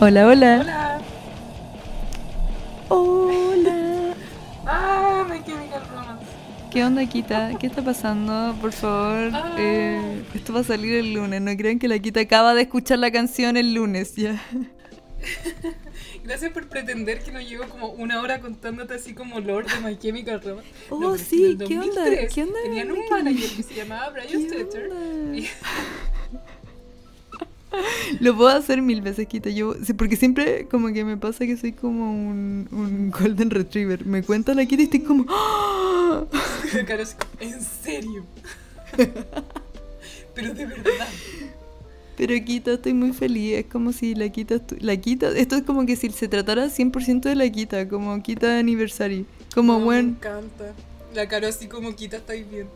Hola, hola. Hola. Hola. Ah, My Chemical Romance. ¿Qué onda, Kita? ¿Qué está pasando? Por favor, Ah. eh, esto va a salir el lunes. No crean que la Kita acaba de escuchar la canción el lunes, ya. Gracias por pretender que no llevo como una hora contándote así como Lord de My Chemical Romance. Oh, sí, ¿qué onda? 2003 ¿Qué onda? Tenían un manager que se llamaba Brian. Y- Lo puedo hacer mil veces, Kita. Yo, porque siempre como que me pasa que soy como un, un Golden Retriever. Me cuenta la Kita y estoy como... Como, ¿En serio? pero de verdad. Pero Kita, estoy muy feliz. Es como si la estu- La Kita... Esto es como que si se tratara 100% de la Kita. Como Kita Anniversary. Como, No, Me encanta. La cara así como quita, estáis bien.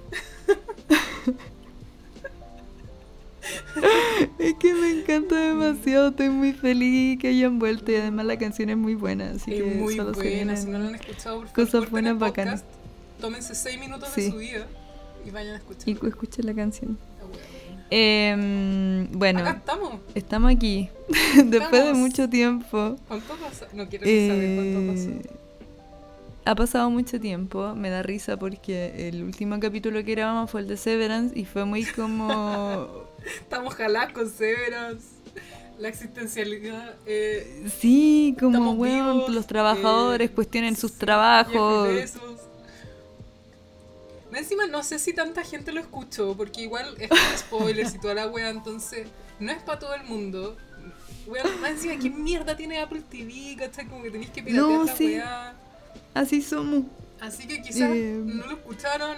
Es que me encanta demasiado. Estoy muy feliz que hayan vuelto. Y además la canción es muy buena. Así Es que muy solo se buena. vienen Si no lo han escuchado, por favor, cosas buenas bacanas. Tómense 6 minutos Sí. de su vida y vayan a escuchar. Y escuchen la canción. La buena. Em, bueno, Acá estamos. estamos aquí. Después de mucho tiempo. ¿Cuánto pasa? No quiero ni saber cuánto pasó. Eh, ha pasado mucho tiempo, me da risa porque el último capítulo que grabamos fue el de Severance y fue muy como... Estamos jaladas con Severance. La existencialidad. Eh, Sí, como, weón, vivos, los trabajadores eh, cuestionen sus trabajos. Encima no sé si tanta gente lo escuchó, porque igual es con spoilers y toda la wea, entonces no es para todo el mundo. Weón, encima, ¿qué mierda tiene Apple TV? ¿Cachai? Como que tenéis que piratear No, la sí. wea. Así somos. Así que quizás Eh. no lo escucharon,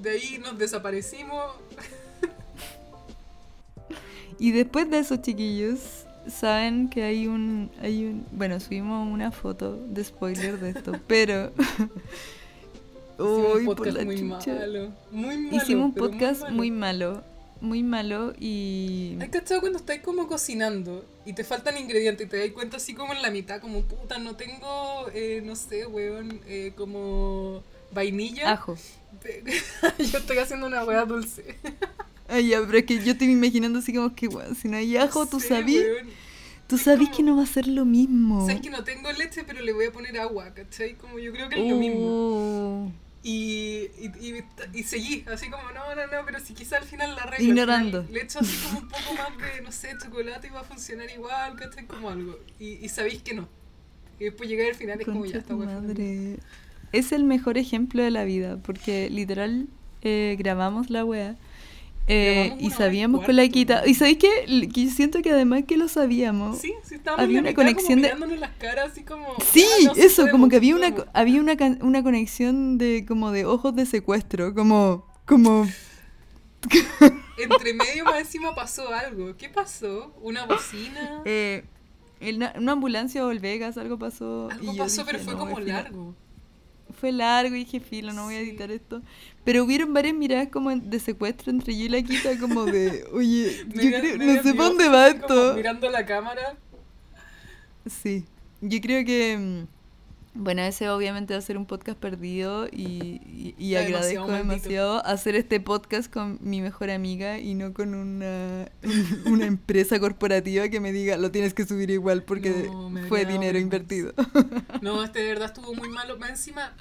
de ahí nos desaparecimos. Y después de eso, chiquillos, saben que hay un, hay un, bueno, subimos una foto de spoiler de esto, pero Hicimos Uy, un por podcast la muy chucha. malo. Muy malo. Hicimos un podcast muy malo. malo, muy malo y ¿Has cachado cuando estáis como cocinando y te faltan ingredientes y te das cuenta así como en la mitad, como puta, no tengo, eh, no sé, weón, eh, como vainilla? ajo. Yo estoy haciendo una weá dulce. Ay, ya, pero es que yo estoy imaginando así como que, bueno, si no hay ajo, tú sabís, weón. tú sabís como- que no va a ser lo mismo. Sabes que no tengo leche, pero le voy a poner agua, ¿cachai? Como yo creo que es lo mismo. Oh, Y, y, y, y seguí, así como, no, no, no, pero si quizá al final la regla. Ignorando. Le echo así como un poco más de, no sé, chocolate y va a funcionar igual, ¿cachai? Como algo. Y, y sabéis que no. Y después llegar al final es como ya está madre. Es el mejor ejemplo de la vida, porque literal eh, grabamos la wea. Eh, y sabíamos con la quita. Y sabéis que, siento que además que lo sabíamos. Sí, sí, estábamos Había una conexión de- mirándonos las caras así como... Sí, "Ah, no, sí eso, como que había una, podemos". había una, una conexión de como de ojos de secuestro, como, como Entre medio más encima pasó algo. ¿Qué pasó? ¿Una bocina? eh, en una, ambulancia o el Vegas, algo pasó. Algo y pasó, pero fue "No, como filo". largo. Fue largo y dije, filo, no voy a editar esto. Pero hubieron varias miradas como de secuestro entre yo y la Quita, como de, oye, yo Media- creo, media no sé para dónde va como esto. Mirando la cámara. Sí, yo creo que, mm, bueno, ese obviamente va a ser un podcast perdido y, y- y agradezco demasiado hacer este podcast con mi mejor amiga y no con una, una empresa corporativa que me diga, lo tienes que subir igual porque No, fue dinero invertido. No, este de verdad estuvo muy malo. Más encima,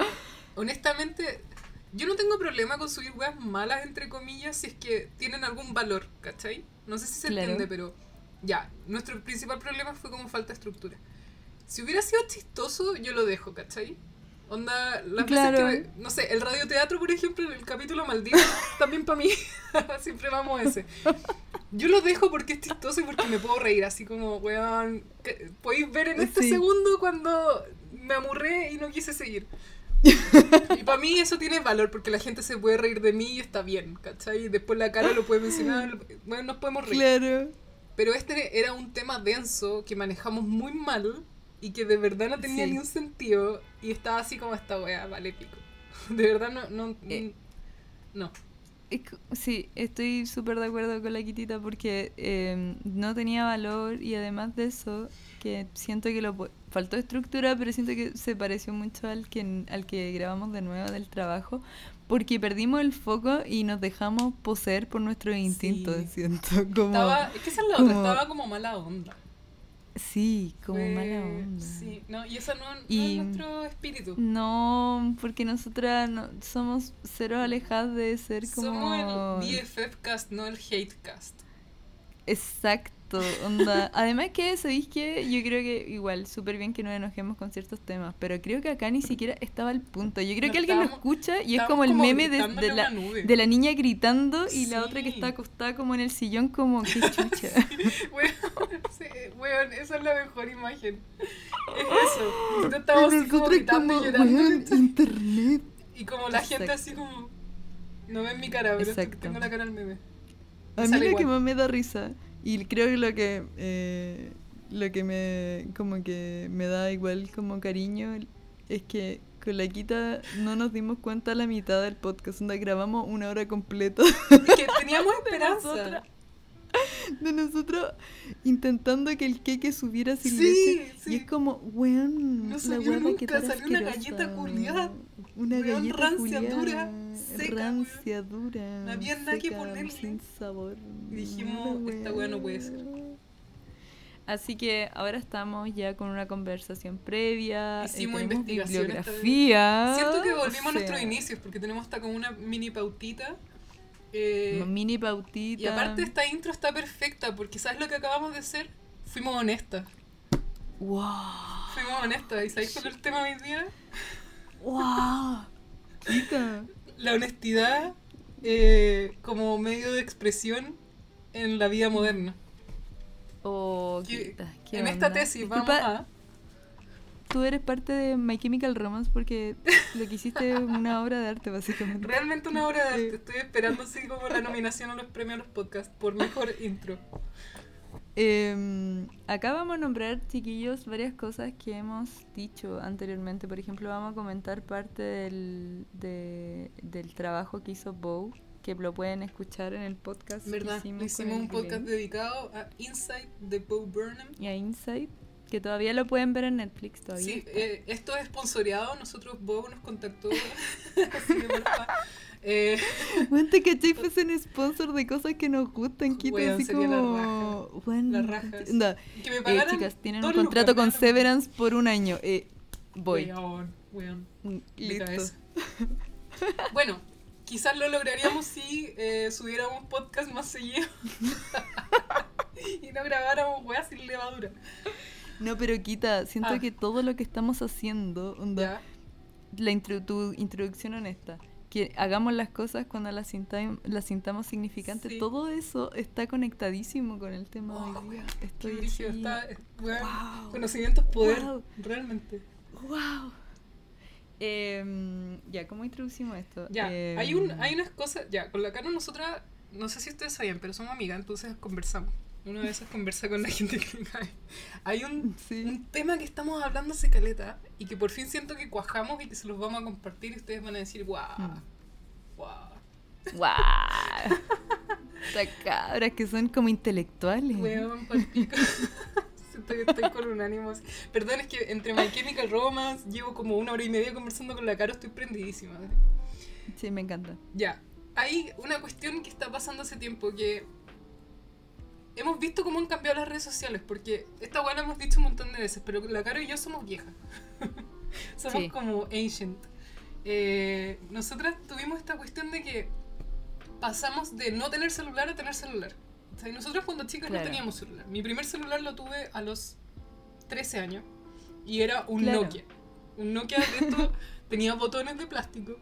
honestamente, yo no tengo problema con subir weas malas, entre comillas, si es que tienen algún valor, ¿cachai? No sé si se Claro. entiende, pero ya, nuestro principal problema fue como falta de estructura. Si hubiera sido chistoso, yo lo dejo, ¿cachai? Onda, las Claro. veces que, no sé, el radioteatro, por ejemplo, en el capítulo Maldito, también para mí, siempre vamos a ese. Yo lo dejo porque es chistoso y porque me puedo reír, así como, weón, podéis ver en este Sí. segundo cuando me amurré y no quise seguir. Y para mí eso tiene valor porque la gente se puede reír de mí y está bien, ¿cachai? Y después la cara lo puede mencionar, bueno, nos podemos reír. claro. Pero este era un tema denso que manejamos muy mal y que de verdad no tenía Sí. ni un sentido y estaba así como esta wea, vale pico. De verdad no, no, Eh. no. Es Sí, estoy súper de acuerdo con la Kitita porque eh, no tenía valor y además de eso, que siento que lo faltó estructura, pero siento que se pareció mucho al que, al que grabamos de nuevo del trabajo, porque perdimos el foco y nos dejamos poseer por nuestros instintos, Sí. siento. Como, Estaba, es que esa es la otra, como- estaba como mala onda. Sí, como mala onda. Sí, no, y eso no, no Y- es nuestro espíritu. No, porque nosotras no- somos cero alejadas de ser como... Somos el BFF cast, no el hate cast. Exacto, onda. Además que, ¿sabéis qué? Yo creo que igual, súper bien que nos enojemos con ciertos temas, pero creo que acá ni siquiera estaba el punto. Yo creo No, que alguien lo escucha y es como el como meme de, de la, de la niña gritando y la otra que Sí. está acostada como en el sillón como, qué chucha. Weón, sí, weón, esa es la mejor imagen. Es eso. Así como gritando y llorando. internet. Y como la gente así como. No ven mi cara, pero Exacto. tengo la cara al meme. A mí lo que más me da risa, y creo que lo que eh, lo que me como que me da igual como cariño es que con la quita no nos dimos cuenta a la mitad del podcast, donde grabamos una hora completa que teníamos esperanza. de nosotros intentando que el queque subiera sin Sí, leche. sí. Y es como, weón, No la que salió una galleta culiada. Una Weón, galleta rancia, culiada, dura, seca, weón. rancia, dura. No había nada que ponerle. Sin sabor. Y dijimos, Una esta weá no puede ser. Así que ahora estamos ya con una conversación previa. eh, Hicimos investigación bibliografía. Siento que o volvimos a nuestros sea, inicios porque tenemos hasta como una mini pautita. eh, una Mini pautita. y aparte esta intro está perfecta porque ¿sabes lo que acabamos de hacer? Fuimos honestas. ¡Wow! Fuimos honestas. ¿Y sabéis cuál es el tema de hoy día? ¡Wow! Quita. La honestidad eh, como medio de expresión en la vida moderna. Oh, quita. ¿qué en esta tesis vamos a... Tú eres parte de My Chemical Romance porque lo que hiciste es una obra de arte, básicamente. Realmente una obra de arte. Estoy esperando así como la nominación a los premios a los podcasts por mejor intro. Eh, acá vamos a nombrar, chiquillos, varias cosas que hemos dicho anteriormente. Por ejemplo, vamos a comentar parte del, de- del trabajo que hizo Bow, que lo pueden escuchar en el podcast. que hicimos hicimos un podcast dedicado a Inside de Bo Burnham. Y a Insight, que todavía lo pueden ver en Netflix todavía. Sí, eh, esto es sponsoreado. Nosotros, Bo nos contactó. así que, eh, Bueno, te caché, fuese un sponsor de cosas que nos gustan, Quito, Weón, así sería la como... Bueno, La raja, sí. onda, que me eh, chicas, tienen un contrato lucas, con ¿no? Severance por un año. Eh, voy. Weón, weón, Mm, Listo. Bueno, quizás lo lograríamos si eh, subiéramos podcast más seguido. y no grabáramos weas sin levadura. No, pero Quita, siento Ah. que todo lo que estamos haciendo, onda, la intro- tu introducción honesta, que hagamos las cosas cuando las, las sintamos significantes, Sí. todo eso está conectadísimo con el tema Oh, de hoy día. weón, Qué Estoy está, eh, weón, Wow. Conocimiento es poder, Wow. realmente. ¡Wow! Em, ya, ¿cómo introducimos esto? Ya, Em, hay, un, hay unas cosas. Ya, con la Caro nosotras, no sé si ustedes sabían, pero somos amigas, entonces conversamos. Una de esas conversa con la gente que cae. Hay un, Sí. un tema que estamos hablando hace caleta y que por fin siento que cuajamos y que se los vamos a compartir y ustedes van a decir, guau, Mm. guau. ¡Guau! Cabras que son como intelectuales. Weón. Siento que estoy con un ánimo así. Perdón, es que entre My Chemical Romance llevo como una hora y media conversando con la Caro, estoy prendidísima. Sí, me encanta. Ya, hay una cuestión que está pasando hace tiempo que hemos visto cómo han cambiado las redes sociales, porque esta weá la hemos dicho un montón de veces, pero la Caro y yo somos viejas. somos Sí. como ancient. Eh, nosotras tuvimos esta cuestión de que pasamos de no tener celular a tener celular. O sea, nosotros cuando chicas Claro. no teníamos celular. Mi primer celular lo tuve a los 13 años y era un Claro. Nokia. Un Nokia de esto tenía botones de plástico.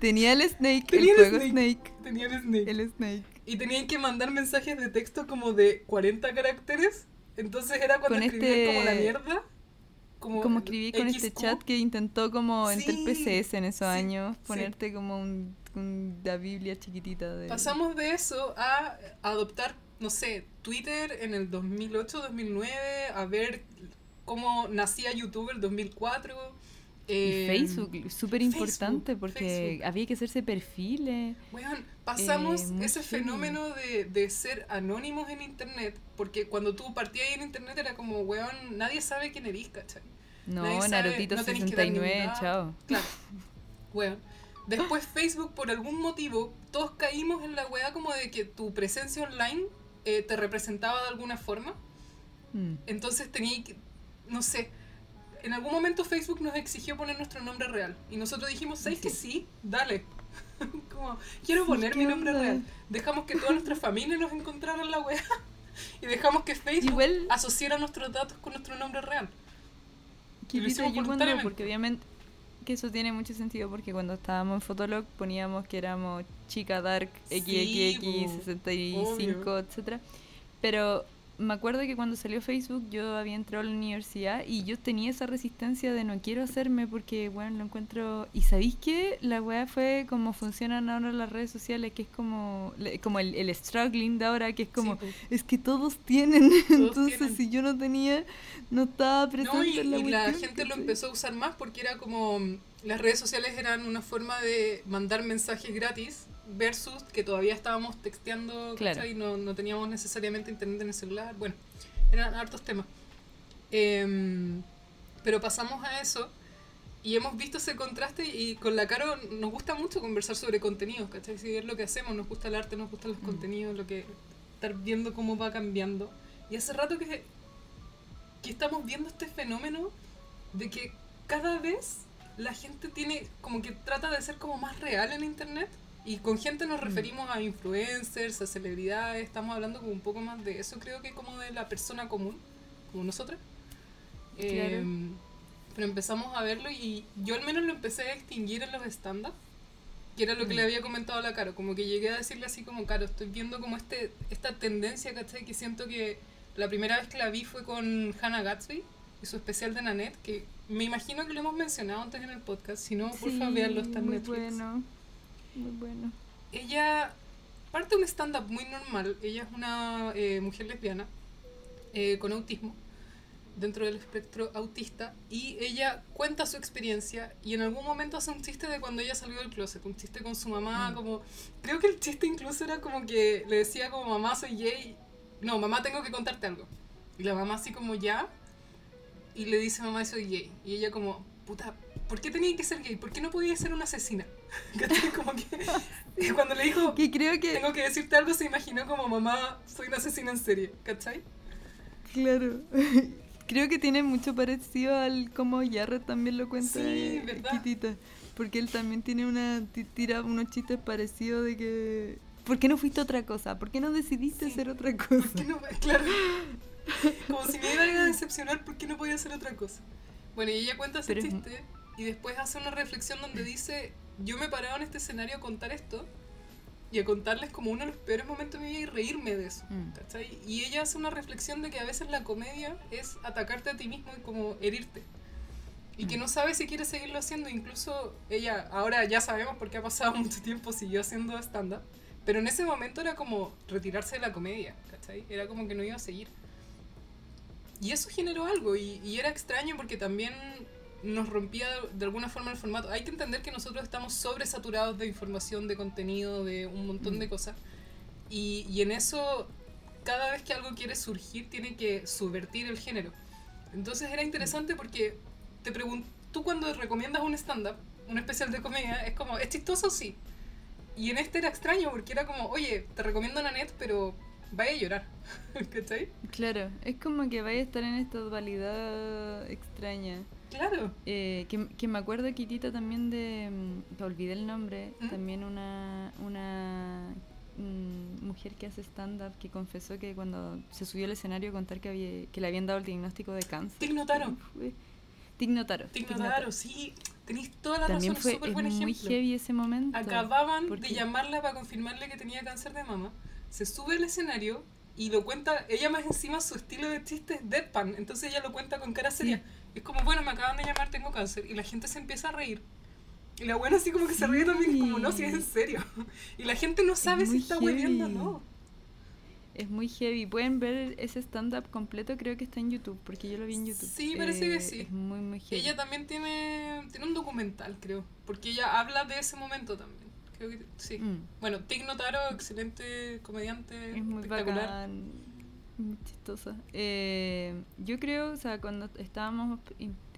Tenía el Snake, Tenía el el juego Snake. Snake. Tenía el Snake. El Snake. Y tenían que mandar mensajes de texto como de 40 caracteres. Entonces era cuando Con escribían este- como la mierda. Como, Como escribí con este chat que intentó como entre el PCS en esos sí, años, sí. ponerte como un, un- la Biblia chiquitita de... Pasamos de eso a adoptar, no sé, Twitter en el 2008, 2009, a ver cómo nacía YouTube el 2004. Y eh, Facebook, súper importante porque Facebook. había que hacerse perfiles. Weón, pasamos Eh, ese fenómeno de, de ser anónimos en internet, porque cuando tú partías ahí en internet era como, weón, nadie sabe quién eres, ¿cachai? No, Nadie sabe, Narutito no tenés que dar 69, ningún dato. chao. Claro. Weón. Después Facebook, por algún motivo, todos caímos en la weá como de que tu presencia online eh, te representaba de alguna forma. Mm. Entonces tenía que, no sé, en algún momento Facebook nos exigió poner nuestro nombre real. Y nosotros dijimos, ¿sabes que sí? Dale. Como, quiero Sí, poner ¿qué mi nombre onda? real. Dejamos que toda nuestra familia nos encontrara en la web. y dejamos que Facebook Igual- asociara nuestros datos con nuestro nombre real. Y lo hicimos yo cuando, porque obviamente que eso tiene mucho sentido porque cuando estábamos en Fotolog poníamos que éramos chica dark Sí, XXX po, 65 obvio. etcétera pero me acuerdo que cuando salió Facebook yo había entrado a la universidad y yo tenía esa resistencia de no quiero hacerme porque bueno lo encuentro y sabéis que la weá fue como funcionan ahora las redes sociales que es como como el, el struggling de ahora que es como Sí, po. es que todos tienen entonces tienen. si yo no tenía no estaba presente No, y, en la y la gente lo empezó a usar más porque era como las redes sociales eran una forma de mandar mensajes gratis versus que todavía estábamos texteando Claro. y no, no teníamos necesariamente internet en el celular. Bueno, eran hartos temas. Em, pero pasamos a eso y hemos visto ese contraste y con la Caro nos gusta mucho conversar sobre contenidos, ¿cachai? Si es lo que hacemos, nos gusta el arte, nos gustan los Mm. contenidos, lo que estar viendo cómo va cambiando. Y hace rato que, que estamos viendo este fenómeno de que cada vez la gente tiene como que trata de ser como más real en internet y con gente nos Mm. referimos a influencers, a celebridades, estamos hablando como un poco más de eso, creo que como de la persona común, como nosotras. Claro. Em, pero empezamos a verlo y yo al menos lo empecé a distinguir en los stand-up, que era lo que Mm. le había comentado a la Caro, como que llegué a decirle así como, Caro, estoy viendo como este, esta tendencia, ¿cachai? Que siento que la primera vez que la vi fue con Hannah Gatsby y su especial de Nanette, que me imagino que lo hemos mencionado antes en el podcast, si no, porfa, Sí, véanlo, está en muy Netflix. bueno. Muy bueno. Ella parte de un stand-up muy normal. Ella es una eh, mujer lesbiana eh, con autismo, dentro del espectro autista, y ella cuenta su experiencia y en algún momento hace un chiste de cuando ella salió del closet, un chiste con su mamá, Mm. como... Creo que el chiste incluso era como que le decía como, mamá, soy gay. No, mamá, tengo que contarte algo. Y la mamá así como, ya. Y le dice, mamá, soy gay. Y ella como, puta, ¿por qué tenía que ser gay? ¿Por qué no podía ser una asesina? Como que... cuando le dijo, Que creo que, tengo que decirte algo, se imaginó como, mamá, soy una asesina en serie. ¿Cachai? claro. creo que tiene mucho parecido al como Jarrett también lo cuenta. Sí, eh, ¿verdad? Kitita. Porque él también tiene una. ti- tira unos chistes parecidos de que. ¿Por qué no fuiste otra cosa? ¿Por qué no decidiste Sí. ser otra cosa? ¿Por qué no? Claro. Como si me iban a decepcionar, ¿por qué no podía hacer otra cosa? Bueno, y ella cuenta ese Pero es- chiste y después hace una reflexión donde dice, yo me he parado en este escenario a contar esto y a contarles como uno de los peores momentos de mi vida y reírme de eso. Mm. ¿cachai? Y ella hace una reflexión de que a veces la comedia es atacarte a ti mismo y como herirte. Y que Mm. no sabe si quiere seguirlo haciendo. Incluso ella, ahora ya sabemos porque ha pasado mucho tiempo, siguió haciendo stand-up. Pero en ese momento era como retirarse de la comedia, ¿cachai? Era como que no iba a seguir. Y eso generó algo y, y era extraño porque también nos rompía de alguna forma el formato. Hay que entender que nosotros estamos sobresaturados de información, de contenido, de un montón de Mm. cosas. Y, y en eso, cada vez que algo quiere surgir, tiene que subvertir el género. Entonces era interesante porque te pregunto, tú cuando recomiendas un stand-up, un especial de comedia, es como, ¿es chistoso? Sí. Y en este era extraño porque era como, oye, te recomiendo Nanette, pero vaya a llorar. ¿Cachai? Claro, es como que vaya a estar en esta dualidad extraña. Claro. Eh, que, que me acuerdo, Kitita, también de. mm, que olvidé el nombre. ¿Mm? También una. Una mm, mujer que hace stand-up que confesó que cuando se subió al escenario a contar que, había, que le habían dado el diagnóstico de cáncer. Tig Notaro. Fue- Tig Notaro. Tig Tig Notaro, sí. Tenéis toda la También razón, fue es es buen muy ejemplo. heavy ese momento. Acababan de llamarla para confirmarle que tenía cáncer de mama. Se sube al escenario y lo cuenta, ella más encima su estilo de chiste es deadpan, entonces ella lo cuenta con cara seria. Es como, bueno, me acaban de llamar, tengo cáncer. Y la gente se empieza a reír. Y la buena así como que se ríe también, como, no, si es en serio. Y la gente no sabe si está hueviendo o no. Es muy heavy. Pueden ver ese stand-up completo, creo que está en YouTube, porque yo lo vi en YouTube. Sí, parece que Eh, sí. Es muy, muy heavy. Ella también tiene, tiene un documental, creo. Porque ella habla de ese momento también. Creo que sí. Mm. Bueno, Tig Notaro, excelente comediante, Es muy espectacular. bacán, muy chistosa. Eh, yo creo, o sea, cuando estábamos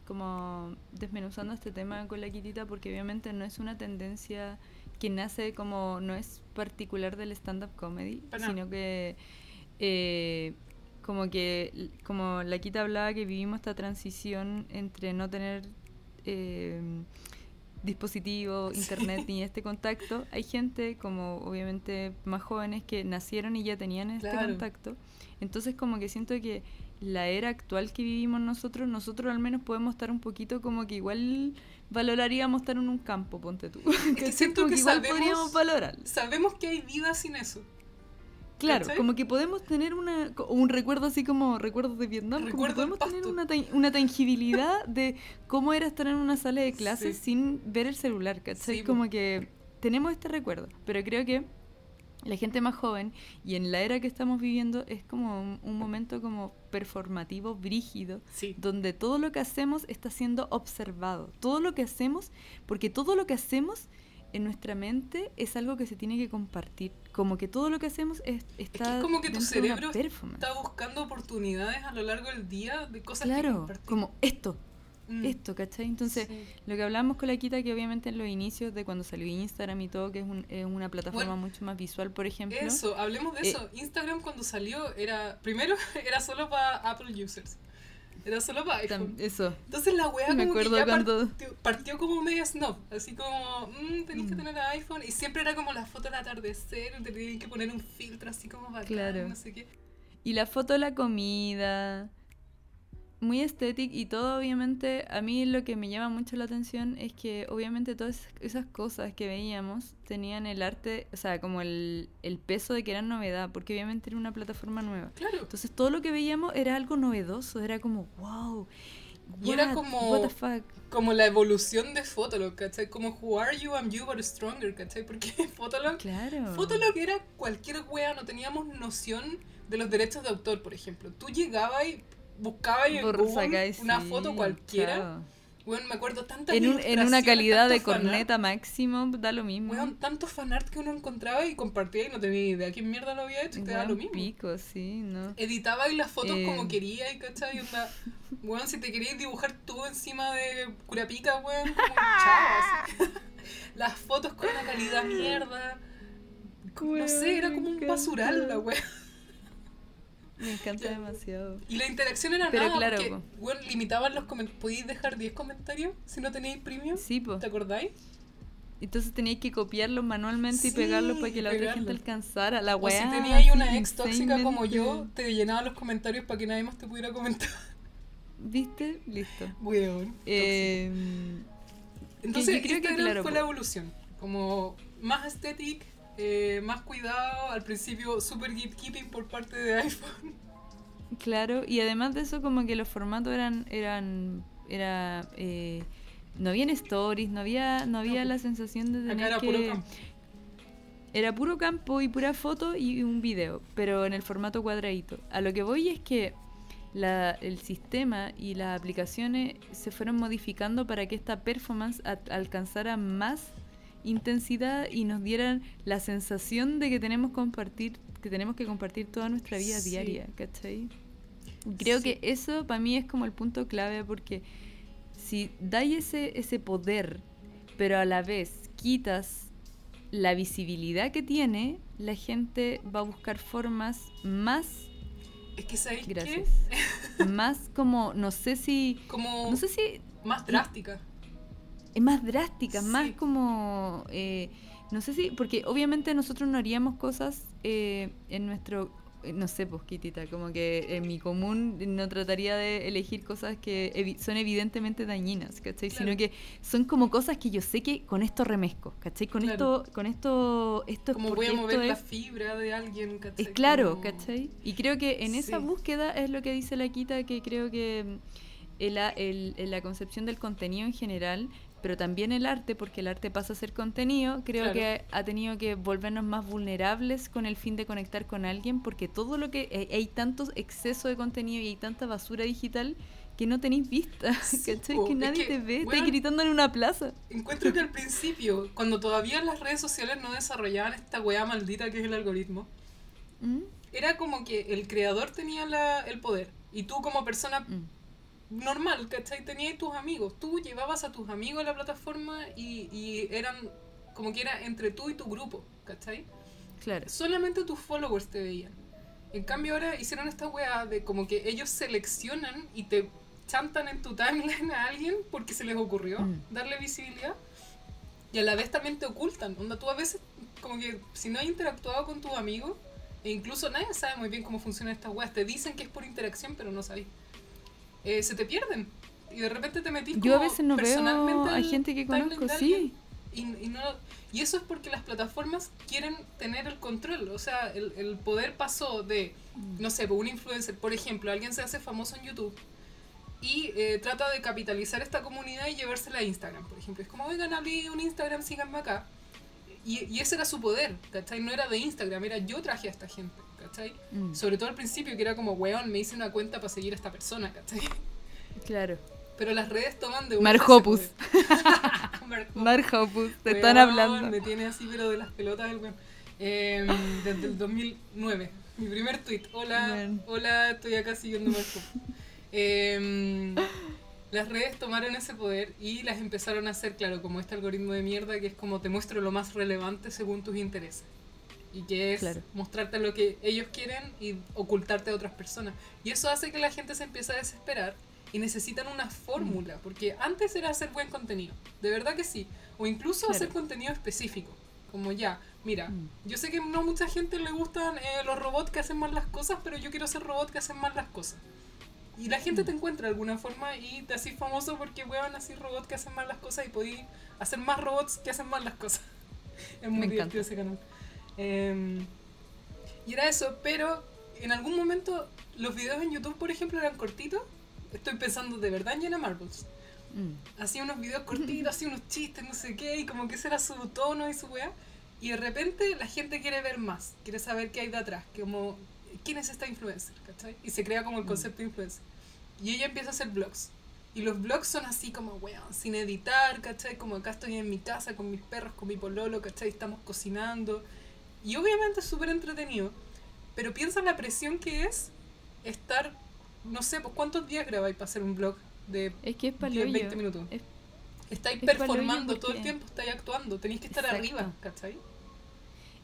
como desmenuzando este tema con la Kitita, porque obviamente no es una tendencia que nace como, no es particular del stand-up comedy, sino que eh, como que, como la Quita hablaba que vivimos esta transición entre no tener eh, dispositivo, internet ni este contacto, hay gente como obviamente más jóvenes que nacieron y ya tenían este Claro. contacto. Entonces como que siento que la era actual que vivimos nosotros, nosotros al menos podemos estar un poquito como que igual valoraríamos estar en un campo, ponte tú. ¿Cachai? siento Como que igual sabemos- podríamos valorar. Sabemos que hay vida sin eso. Claro, ¿Cachai? como que podemos tener una, un recuerdo así como recuerdos de Vietnam, como que podemos tener una, una tangibilidad de cómo era estar en una sala de clases Sí. sin ver el celular, ¿cachai? Sí, como que tenemos este recuerdo, pero creo que la gente más joven y en la era que estamos viviendo es como un, un momento como performativo, brígido, Sí. donde todo lo que hacemos está siendo observado. Todo lo que hacemos, porque todo lo que hacemos en nuestra mente es algo que se tiene que compartir. Como que todo lo que hacemos es, está es como que tu cerebro. Está buscando oportunidades a lo largo del día de cosas que Claro, compartir. como esto, Mm. esto, ¿cachai? Entonces, Sí. lo que hablamos con la Quita, que obviamente en los inicios de cuando salió Instagram y todo, que es, un- es una plataforma Bueno, mucho más visual, por ejemplo. Eso, hablemos de Eh, eso. Instagram cuando salió era, primero era solo para Apple users. Era solo para iPhone. Eso. Entonces la wea Me como que ya cuando- partió, partió como media snob, así como, mmm, tenéis que Mm. tener iPhone, y siempre era como la foto del atardecer, tenías que poner un filtro así como bacán, Claro. no sé qué. Y la foto de la comida, muy estética y todo obviamente, a mí lo que me llama mucho la atención es que obviamente todas esas cosas que veíamos tenían el arte, o sea, como el, el peso de que eran novedad, porque obviamente era una plataforma nueva. Claro. Entonces todo lo que veíamos era algo novedoso, era como, wow. Y era como- What the fuck. Como la evolución de Fotolog, ¿cachai? Como Who Are You, I'm You, but Stronger, ¿cachai? Porque Fotolog, Claro. Fotolog era cualquier wea, no teníamos noción de los derechos de autor, por ejemplo. Tú llegabas y buscabas en Por- Google una sí, foto cualquiera. claro. Bueno, me acuerdo tantas En, un- en una calidad de corneta máximo, da lo mismo. Weón, tanto fanart que uno encontraba y compartía y no tenía idea quién mierda lo había hecho y te da lo mismo. pico, sí, ¿no? Editaba y las fotos Eh. como quería y cachai, y onda, weón, si te querías dibujar tú encima de Curapica, weón, como chao, así. Las fotos con una calidad mierda. No sé, era como un basural la weón. Me encanta demasiado. Y la interacción era Pero nada, claro, porque, po. weón, limitaban los comentarios. ¿Podíais dejar 10 comentarios si no teníais premium? Sí, pues. ¿Te acordáis? Entonces tenías que copiarlos manualmente y Sí, pegarlos para que la otra pegarlos. gente alcanzara. La O si weá. tenías una ex tóxica como yo, te llenaba los comentarios para que nadie más te pudiera comentar. ¿Viste? Listo. Weón. tóxico. Eh, Entonces, yo creo que, claro, fue po. la evolución. Como más estético, más cuidado. Al principio, super gatekeeping por parte de iPhone. claro, y además de eso, como que los formatos eran. eran era, eh, no habían stories, no había, no había No, la sensación de tener era que. puro campo. Era puro campo y pura foto y un video, pero en el formato cuadradito. A lo que voy es que la- el sistema y las aplicaciones se fueron modificando para que esta performance alcanzara más intensidad y nos dieran la sensación de que tenemos compartir que tenemos que compartir toda nuestra vida Sí. diaria, ¿cachai? Creo Sí. que eso para mí es como el punto clave porque si dais ese, ese poder, pero a la vez quitas la visibilidad que tiene, la gente va a buscar formas más, Es que, ¿sabéis gracias, qué? más como, no sé si, Como no sé si más drástica. Es más drásticas, más Sí. como, eh, no sé si, porque obviamente nosotros no haríamos cosas eh, en nuestro, eh, no sé, pues Kitita, como que en mi común no trataría de elegir cosas que evi- son evidentemente dañinas, ¿cachai? Claro. Sino que son como cosas que yo sé que con esto remezco, ¿cachai? Con Claro. esto, con esto, esto es Como voy a mover la fibra de alguien, ¿cachai? es claro, Como- ¿cachai? Y creo que en esa búsqueda es lo que dice la Quita, que creo que mm, el, a- el- el- la concepción del contenido en general, pero también el arte, porque el arte pasa a ser contenido, creo Claro. que ha tenido que volvernos más vulnerables con el fin de conectar con alguien, porque todo lo que... eh, hay tanto exceso de contenido y hay tanta basura digital que no tenéis vista, Sí, ¿cachai? po, Que es nadie que, te ve, weón, estás gritando en una plaza. Encuentro que al principio, cuando todavía las redes sociales no desarrollaban esta weá maldita que es el algoritmo, ¿Mm? era como que el creador tenía la- el poder y tú como persona Mm. Normal, ¿cachai? Tenías tus amigos, tú llevabas a tus amigos a la plataforma y, y eran como que era entre tú y tu grupo, ¿cachai? Claro. Solamente tus followers te veían. En cambio ahora hicieron esta weá de como que ellos seleccionan y te chantan en tu timeline a alguien porque se les ocurrió Mm. darle visibilidad y a la vez también te ocultan. Onda, tú a veces como que si no has interactuado con tus amigos e incluso nadie sabe muy bien cómo funcionan estas weas, te dicen que es por interacción pero no sabes. Eh, se te pierden y de repente te metís Yo a veces no personalmente veo a gente que conozco, sí. y, y no, y eso es porque las plataformas quieren tener el control. O sea, el, el poder pasó de, no sé, un influencer, por ejemplo, alguien se hace famoso en YouTube y eh, trata de capitalizar esta comunidad y llevársela a Instagram, por ejemplo. Es como, oigan, abrí un Instagram, síganme acá. Y, y ese era su poder, ¿cachai? No era de Instagram, era yo traje a esta gente, ¿cachai? Mm, Sobre todo al principio, que era como, weón, me hice una cuenta para seguir a esta persona, ¿cachai? claro. Pero las redes toman de Marjopus. Marjopus. Marjopus, te están hablando. Me tiene así, pero de las pelotas el weón. Eh, desde el 2009. Mi primer tweet. Hola, hola, estoy acá siguiendo Marco. Eh, las redes tomaron ese poder y las empezaron a hacer, claro, como este algoritmo de mierda que es como te muestro lo más relevante según tus intereses. Y que es Claro. mostrarte lo que ellos quieren y ocultarte a otras personas. Y eso hace que la gente se empiece a desesperar y necesitan una fórmula, porque antes era hacer buen contenido, de verdad que sí, o incluso Claro. hacer contenido específico, como ya, mira, Mm. yo sé que no mucha gente le gustan eh, los robots que hacen mal las cosas, pero yo quiero ser robot que hacen mal las cosas. Y la gente te encuentra de alguna forma y te haces famoso porque weón así robots que hacen mal las cosas y podí hacer más robots que hacen mal las cosas. Es muy Me divertido encanta. ese canal. Em, y era eso, pero en algún momento los videos en YouTube, por ejemplo, eran cortitos. Estoy pensando de verdad en Jenna Marbles. Mm, Hacía unos videos cortitos, hacía unos chistes, no sé qué, y como que ese era su tono y su weá. Y de repente la gente quiere ver más, quiere saber qué hay de atrás, como quién es esta influencer, ¿cachai? Y se crea como el Mm. concepto de influencer. Y ella empieza a hacer vlogs. Y los vlogs son así como, weón, sin editar, ¿cachai? Como acá estoy en mi casa con mis perros, con mi pololo, ¿cachai? Estamos cocinando. Y obviamente es súper entretenido. Pero piensa en la presión que es estar, no sé, pues ¿cuántos días grabáis para hacer un vlog de Es que es 10, palollo. 20 minutos? Es- Estáis es performando todo el tiempo, estáis actuando, tenéis que estar Exacto. arriba, ¿cachai?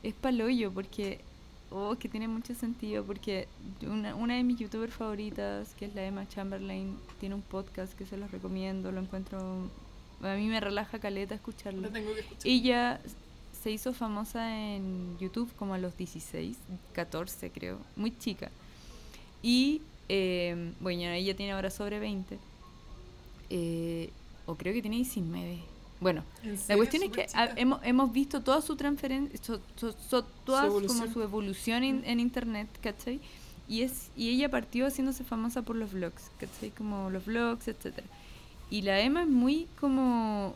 Es palollo porque. Oh, que tiene mucho sentido porque una, una de mis youtubers favoritas, que es la Emma Chamberlain, tiene un podcast que se los recomiendo, lo encuentro... A mí me relaja caleta escucharlo. Lo tengo que escuchar. Ella se hizo famosa en YouTube como a los 16, 14 creo, muy chica. Y, eh, bueno, ella tiene ahora sobre 20. eh, o creo que tiene 19. Bueno, ¿En la cuestión es que chica. hemos, hemos visto toda su transferencia, toda como evolución. su evolución en, en internet, ¿cachai? Y, es, y ella partió haciéndose famosa por los vlogs, ¿cachai? Como los vlogs, etcétera Y la Emma es muy como,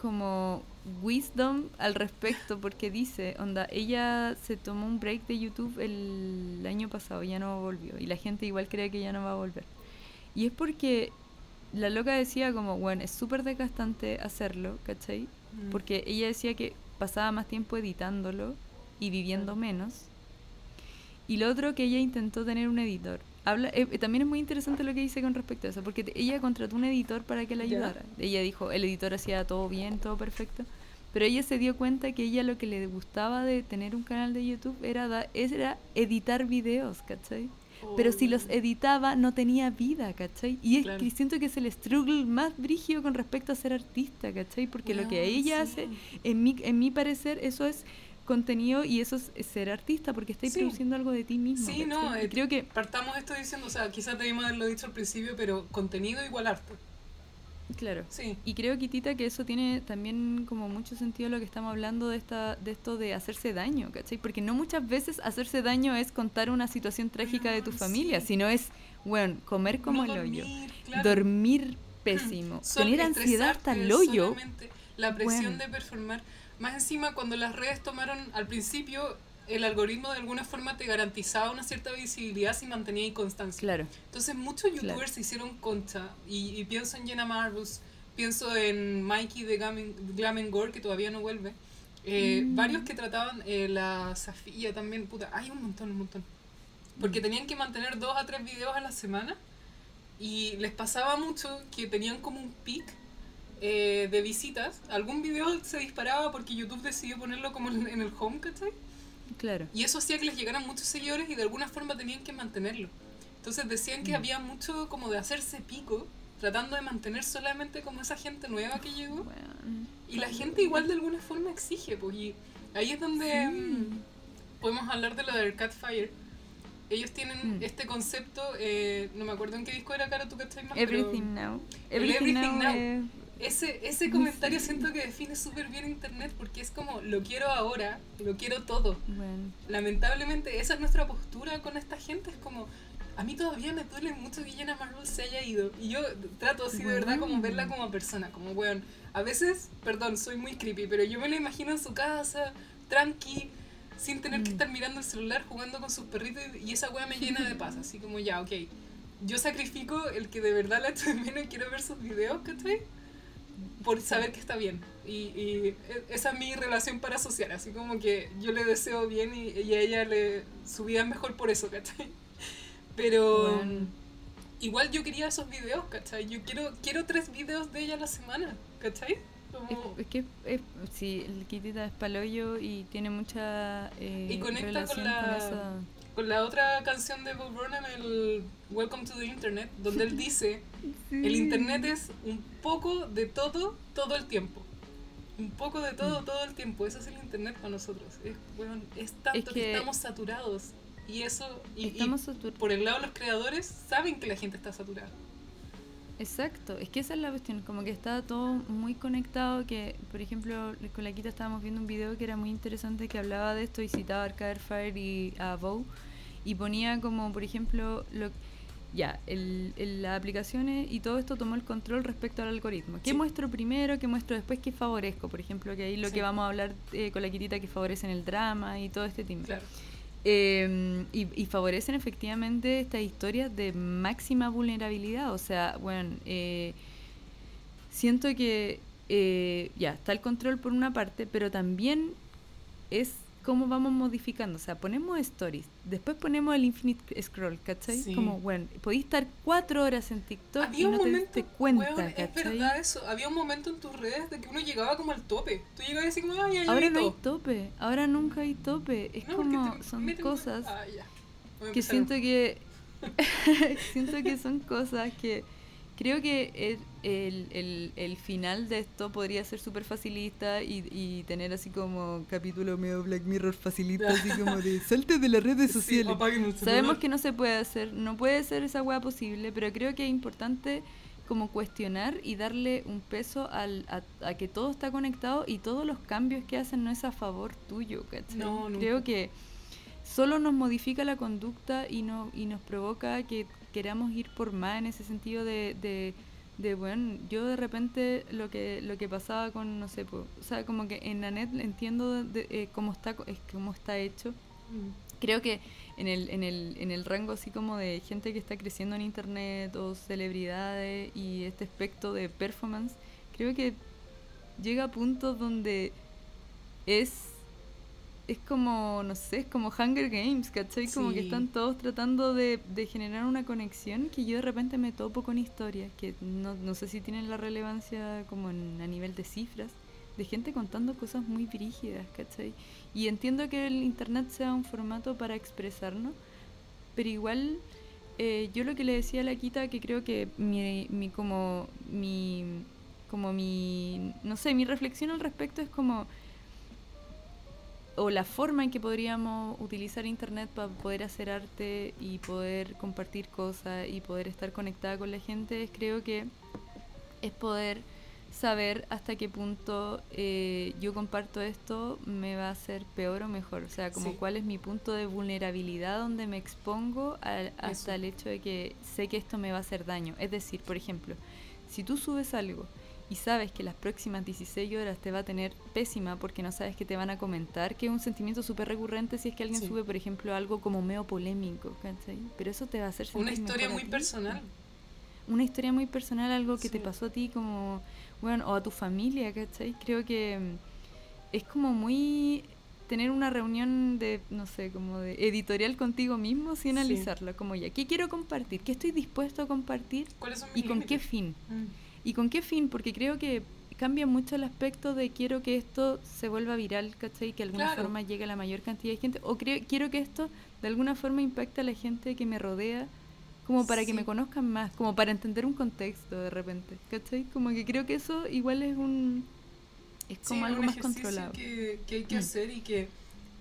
como wisdom al respecto, porque dice, onda, ella se tomó un break de YouTube el año pasado, ya no volvió, y la gente igual cree que ya no va a volver. Y es porque la loca decía como, bueno, es súper desgastante hacerlo, ¿cachai? Mm. Porque ella decía que pasaba más tiempo editándolo y viviendo menos. Y lo otro que ella intentó tener un editor. Habla, eh, eh, también es muy interesante lo que dice con respecto a eso, porque ella contrató un editor para que la ayudara. Ella dijo, el editor hacía todo bien, todo perfecto. Pero ella se dio cuenta que ella lo que le gustaba de tener un canal de YouTube era, da- era editar videos, ¿cachai? Pero si los Oh. editaba no tenía vida, ¿cachai? Y es Claro. que siento que es el struggle más brígido con respecto a ser artista, ¿cachai? Porque lo que ella sí. hace, en mi, en mi parecer, eso es contenido y eso es ser artista, porque estáis Sí. produciendo algo de ti mismo. Sí, no, eh, creo que, Partamos esto diciendo, o sea, quizás debimos haberlo dicho al principio, pero contenido igual arte. claro. Sí. Y creo, Kitita, que eso tiene también como mucho sentido lo que estamos hablando de esta de esto de hacerse daño, ¿cachai? Porque no muchas veces hacerse daño es contar una situación trágica de tu familia, sino es, bueno, comer como No el hoyo, dormir, claro. dormir pésimo, Sol- tener ansiedad hasta el hoyo. La presión Bueno. de performar. Más encima, cuando las redes tomaron al principio, el algoritmo de alguna forma te garantizaba una cierta visibilidad si mantenía constancia. Claro. Entonces muchos youtubers Claro. se hicieron concha y, y pienso en Jenna Marbles, pienso en Mikey de Glam, Gore que todavía no vuelve. Eh, Mm. Varios que trataban, eh, la Safía también, puta, hay un montón, un montón. Porque tenían que mantener dos a tres videos a la semana y les pasaba mucho que tenían como un pic eh, de visitas. Algún video se disparaba porque YouTube decidió ponerlo como en en el home, ¿cachai? Claro. Y eso hacía que les llegaran muchos seguidores y de alguna forma tenían que mantenerlo. Entonces decían que Mm. había mucho como de hacerse pico, tratando de mantener solamente como esa gente nueva que llegó. Y la gente igual de alguna forma exige, pues. Y ahí es donde Sí. mm, podemos hablar de lo del Catfire. Ellos tienen Mm. este concepto, eh, no me acuerdo en qué disco era, Cara, tú que estás más, pero Everything now. Everything, Everything now. Ese, ese comentario siento que define súper bien Internet porque es como, lo quiero ahora, lo quiero todo. bueno, Lamentablemente esa es nuestra postura con esta gente, es como, a mí todavía me duele mucho que Jenna Marbles se haya ido. Y yo trato así de verdad como verla como persona, como weón. A veces, perdón, soy muy creepy, pero yo me la imagino en su casa, tranqui, sin tener que Mm. estar mirando el celular, jugando con sus perritos y esa weá me llena de paz, así como ya, ok. Yo sacrifico el que de verdad la de menos y quiero ver sus videos, ¿cachai? Por saber que está bien. Y, y e- esa es mi relación parasocial, así como que yo le deseo bien y, y a ella le, su vida es mejor por eso, ¿cachai? Pero Bueno. igual yo quería esos videos, ¿cachai? Yo quiero, quiero tres videos de ella a la semana, ¿cachai? Como- Es, es que es, sí, el Kitita es paloyo y tiene mucha eh, Y conecta con relación la- esa- con la otra canción de Bob Burnham, el Welcome to the Internet, donde él dice, el Internet es un poco de todo, todo el tiempo. Un poco de todo, Mm. todo el tiempo. Ese es el Internet para nosotros. Es, weón, es tanto Es que... que- estamos saturados. Y eso, y, y Estamos satur- por el lado de los creadores, saben que la gente está saturada. Exacto, es que esa es la cuestión, como que está todo muy conectado, que por ejemplo con la Kita estábamos viendo un video que era muy interesante que hablaba de esto y citaba a Arcade Fire y a Bow y ponía como por ejemplo lo ya, el, el- las aplicaciones y todo esto tomó el control respecto al algoritmo. ¿Qué Sí. muestro primero? ¿Qué muestro después? ¿Qué favorezco? Por ejemplo, que ahí lo Sí. que vamos a hablar eh, con la Kitita que favorecen el drama y todo este tema. Claro. Eh, y, y favorecen efectivamente estas historias de máxima vulnerabilidad. O sea, bueno, eh, siento que eh, ya está el control por una parte, pero también es cómo vamos modificando. O sea, ponemos stories, después ponemos el infinite scroll, ¿cachai? Sí. Como, bueno, podéis estar cuatro horas en TikTok y Había un no te momento, diste cuenta, weón, es verdad eso. Había un momento en tus redes de que uno llegaba como al tope. Tú llegabas así como, ay, ya Ahora no hay todo". tope, ahora nunca hay tope. Es No, como, te son cosas Ah, que siento que siento que son cosas que creo que el, el, el, el final de esto podría ser súper facilista y, y tener así como capítulo medio Black Mirror facilita así como de salte de las redes sociales sabemos que no se puede hacer no puede ser esa hueá posible pero creo que es importante como cuestionar y darle un peso al, a, a que todo está conectado y todos los cambios que hacen no es a favor tuyo ¿cachai? No, creo que solo nos modifica la conducta y, no, y nos provoca que queramos ir por más en ese sentido de, de, de, bueno, yo de repente lo que lo que pasaba con, no sé, po, o sea, como que en la net entiendo de- eh, cómo, está, es cómo está hecho. Mm. Creo que en el, en, el, en el rango así como de gente que está creciendo en internet o celebridades y este aspecto de performance, creo que llega a puntos donde es es como, no sé, es como Hunger Games, ¿cachai? Como que están todos tratando de, de generar una conexión que yo de repente me topo con historias que no, no sé si tienen la relevancia como en- a nivel de cifras, de gente contando cosas muy brígidas, ¿cachai? Y entiendo que el internet sea un formato para expresarnos, pero igual eh, yo lo que le decía a la Quita, que creo que mi, mi como mi como mi no sé, mi reflexión al respecto es como o la forma en que podríamos utilizar internet para poder hacer arte y poder compartir cosas y poder estar conectada con la gente es creo que es poder saber hasta qué punto eh, yo comparto esto me va a hacer peor o mejor. O sea, como Sí. cuál es mi punto de vulnerabilidad donde me expongo a- hasta Eso. el hecho de que sé que esto me va a hacer daño. Es decir, por ejemplo, si tú subes algo y sabes que las próximas 16 horas te va a tener pésima porque no sabes que te van a comentar, que es un sentimiento súper recurrente si es que alguien Sí. sube, por ejemplo, algo como medio polémico, ¿cachai? Pero eso te va a hacer sentir Una historia muy ti. personal. Una historia muy personal, algo que Sí. te pasó a ti como, bueno, o a tu familia, ¿cachai? Creo que mm, es como muy tener una reunión de, no sé, como de editorial contigo mismo sin Sí. analizarla, como ya, ¿qué quiero compartir? ¿Qué estoy dispuesto a compartir? ¿Cuáles son ¿Y mis con qué fin? Mm. ¿Y con qué fin? Porque creo que, cambia mucho el aspecto de quiero que esto se vuelva viral, ¿cachai? Que de alguna Claro. forma llegue a la mayor cantidad de gente. O creo, quiero que esto de alguna forma impacte a la gente que me rodea, como para que Sí. me conozcan más, como para entender un contexto de repente, ¿cachai? Como que creo que eso igual es un... Es Sí, como es algo un más controlado. Que, que hay que Mm. hacer y que,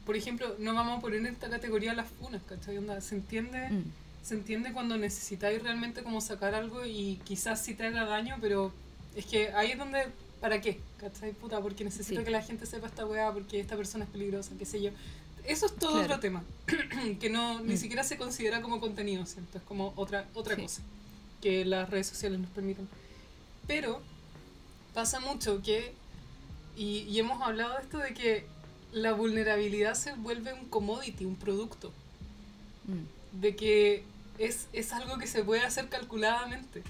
por ejemplo, no vamos a poner en esta categoría las funas, ¿cachai? Onda, se entiende, Mm. Se entiende cuando necesitáis realmente como sacar algo y quizás sí te haga daño, pero es que ahí es donde, ¿para qué? ¿Cachai? Puta, porque necesito Sí. que la gente sepa esta weá, porque esta persona es peligrosa, qué sé yo. Eso es todo Claro. otro tema, que no ni Mm. siquiera se considera como contenido, ¿cierto? Es como otra, otra Sí. cosa que las redes sociales nos permiten. Pero pasa mucho que, y, y hemos hablado de esto, de que la vulnerabilidad se vuelve un commodity, un producto, Mm. de que es, es algo que se puede hacer calculadamente.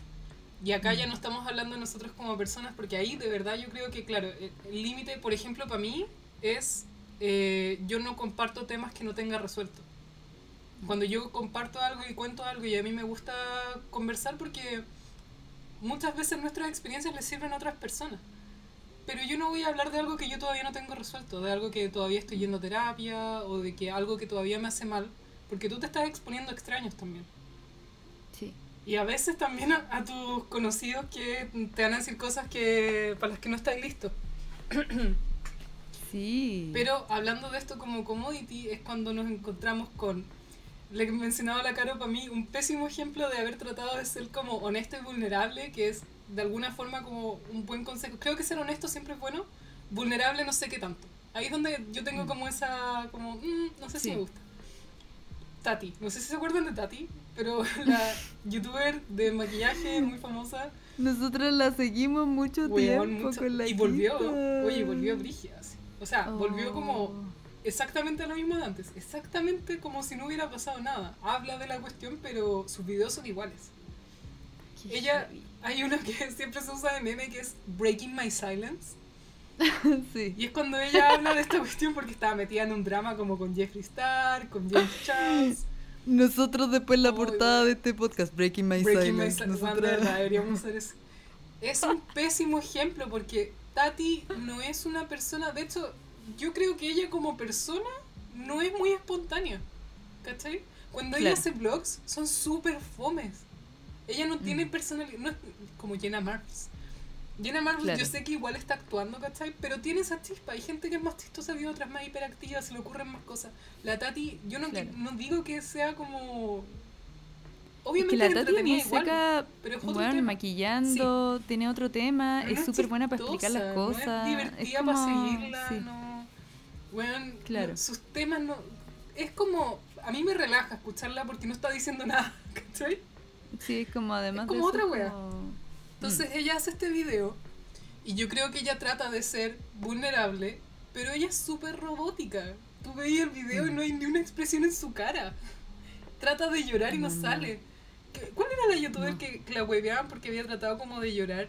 Y acá ya no estamos hablando nosotros como personas, porque ahí de verdad yo creo que, claro, el el límite, por ejemplo, para mí es, eh, yo no comparto temas que no tenga resuelto. Cuando yo comparto algo y cuento algo y a mí me gusta conversar porque muchas veces nuestras experiencias le sirven a otras personas. Pero yo no voy a hablar de algo que yo todavía no tengo resuelto, de algo que todavía estoy yendo a terapia o de que algo que todavía me hace mal, porque tú te estás exponiendo a extraños también. Y a veces también a, a tus conocidos que te van a decir cosas que para las que no estás listo. Sí. Pero hablando de esto como commodity es cuando nos encontramos con, le mencionaba la Caro para mí, un pésimo ejemplo de haber tratado de ser como honesto y vulnerable, que es de alguna forma como un buen consejo. Creo que ser honesto siempre es bueno, vulnerable no sé qué tanto. Ahí es donde yo tengo Mm. como esa, como, mm, no sé si me gusta. Tati, no sé si se acuerdan de Tati, pero la youtuber de maquillaje muy famosa. Nosotros la seguimos mucho tiempo mucho- con la y volvió, oye, volvió brígida. así. O sea, volvió como Oh. exactamente lo mismo de antes, exactamente como si no hubiera pasado nada. Habla de la cuestión, pero sus videos son iguales. Qué Ella, heavy. hay uno que siempre se usa de meme que es Breaking My Silence. sí. Y es cuando ella habla de esta cuestión porque estaba metida en un drama como con Jeffree Star, con James Charles. Nosotros después la portada de este podcast, Breaking My Breaking My Silence. De verdad, deberíamos hacer eso. Es un pésimo ejemplo porque Tati no es una persona, de hecho, yo creo que ella como persona no es muy espontánea. ¿Cachai? Cuando ella hace vlogs son súper fomes. Ella no tiene Mm. personalidad, no es como Jenna Marbles. Jenna Marbles Claro. yo sé que igual está actuando, ¿cachai? Pero tiene esa chispa. Hay gente que es más chistosa y otras más hiperactiva, se le ocurren más cosas. La Tati, yo no, Claro. no digo que sea como... Es Obviamente que la es Tati es seca, pero es otro bueno, tema. maquillando, tiene otro tema, Pero no es súper buena para explicar las cosas. No es divertida como- para seguirla, sí. no. Weón, Claro. no, sus temas no. Es como. A mí me relaja escucharla porque no está diciendo nada, ¿cachai? Sí, es como además como de eso, otra wea. como- Entonces ella hace este video y yo creo que ella trata de ser vulnerable, pero ella es súper robótica. Tú veías el video y Mm. no hay ni una expresión en su cara. Trata de llorar y no, No, no. sale. ¿Qué- ¿Cuál era la youtuber No. que, que la hueveaban porque había tratado como de llorar?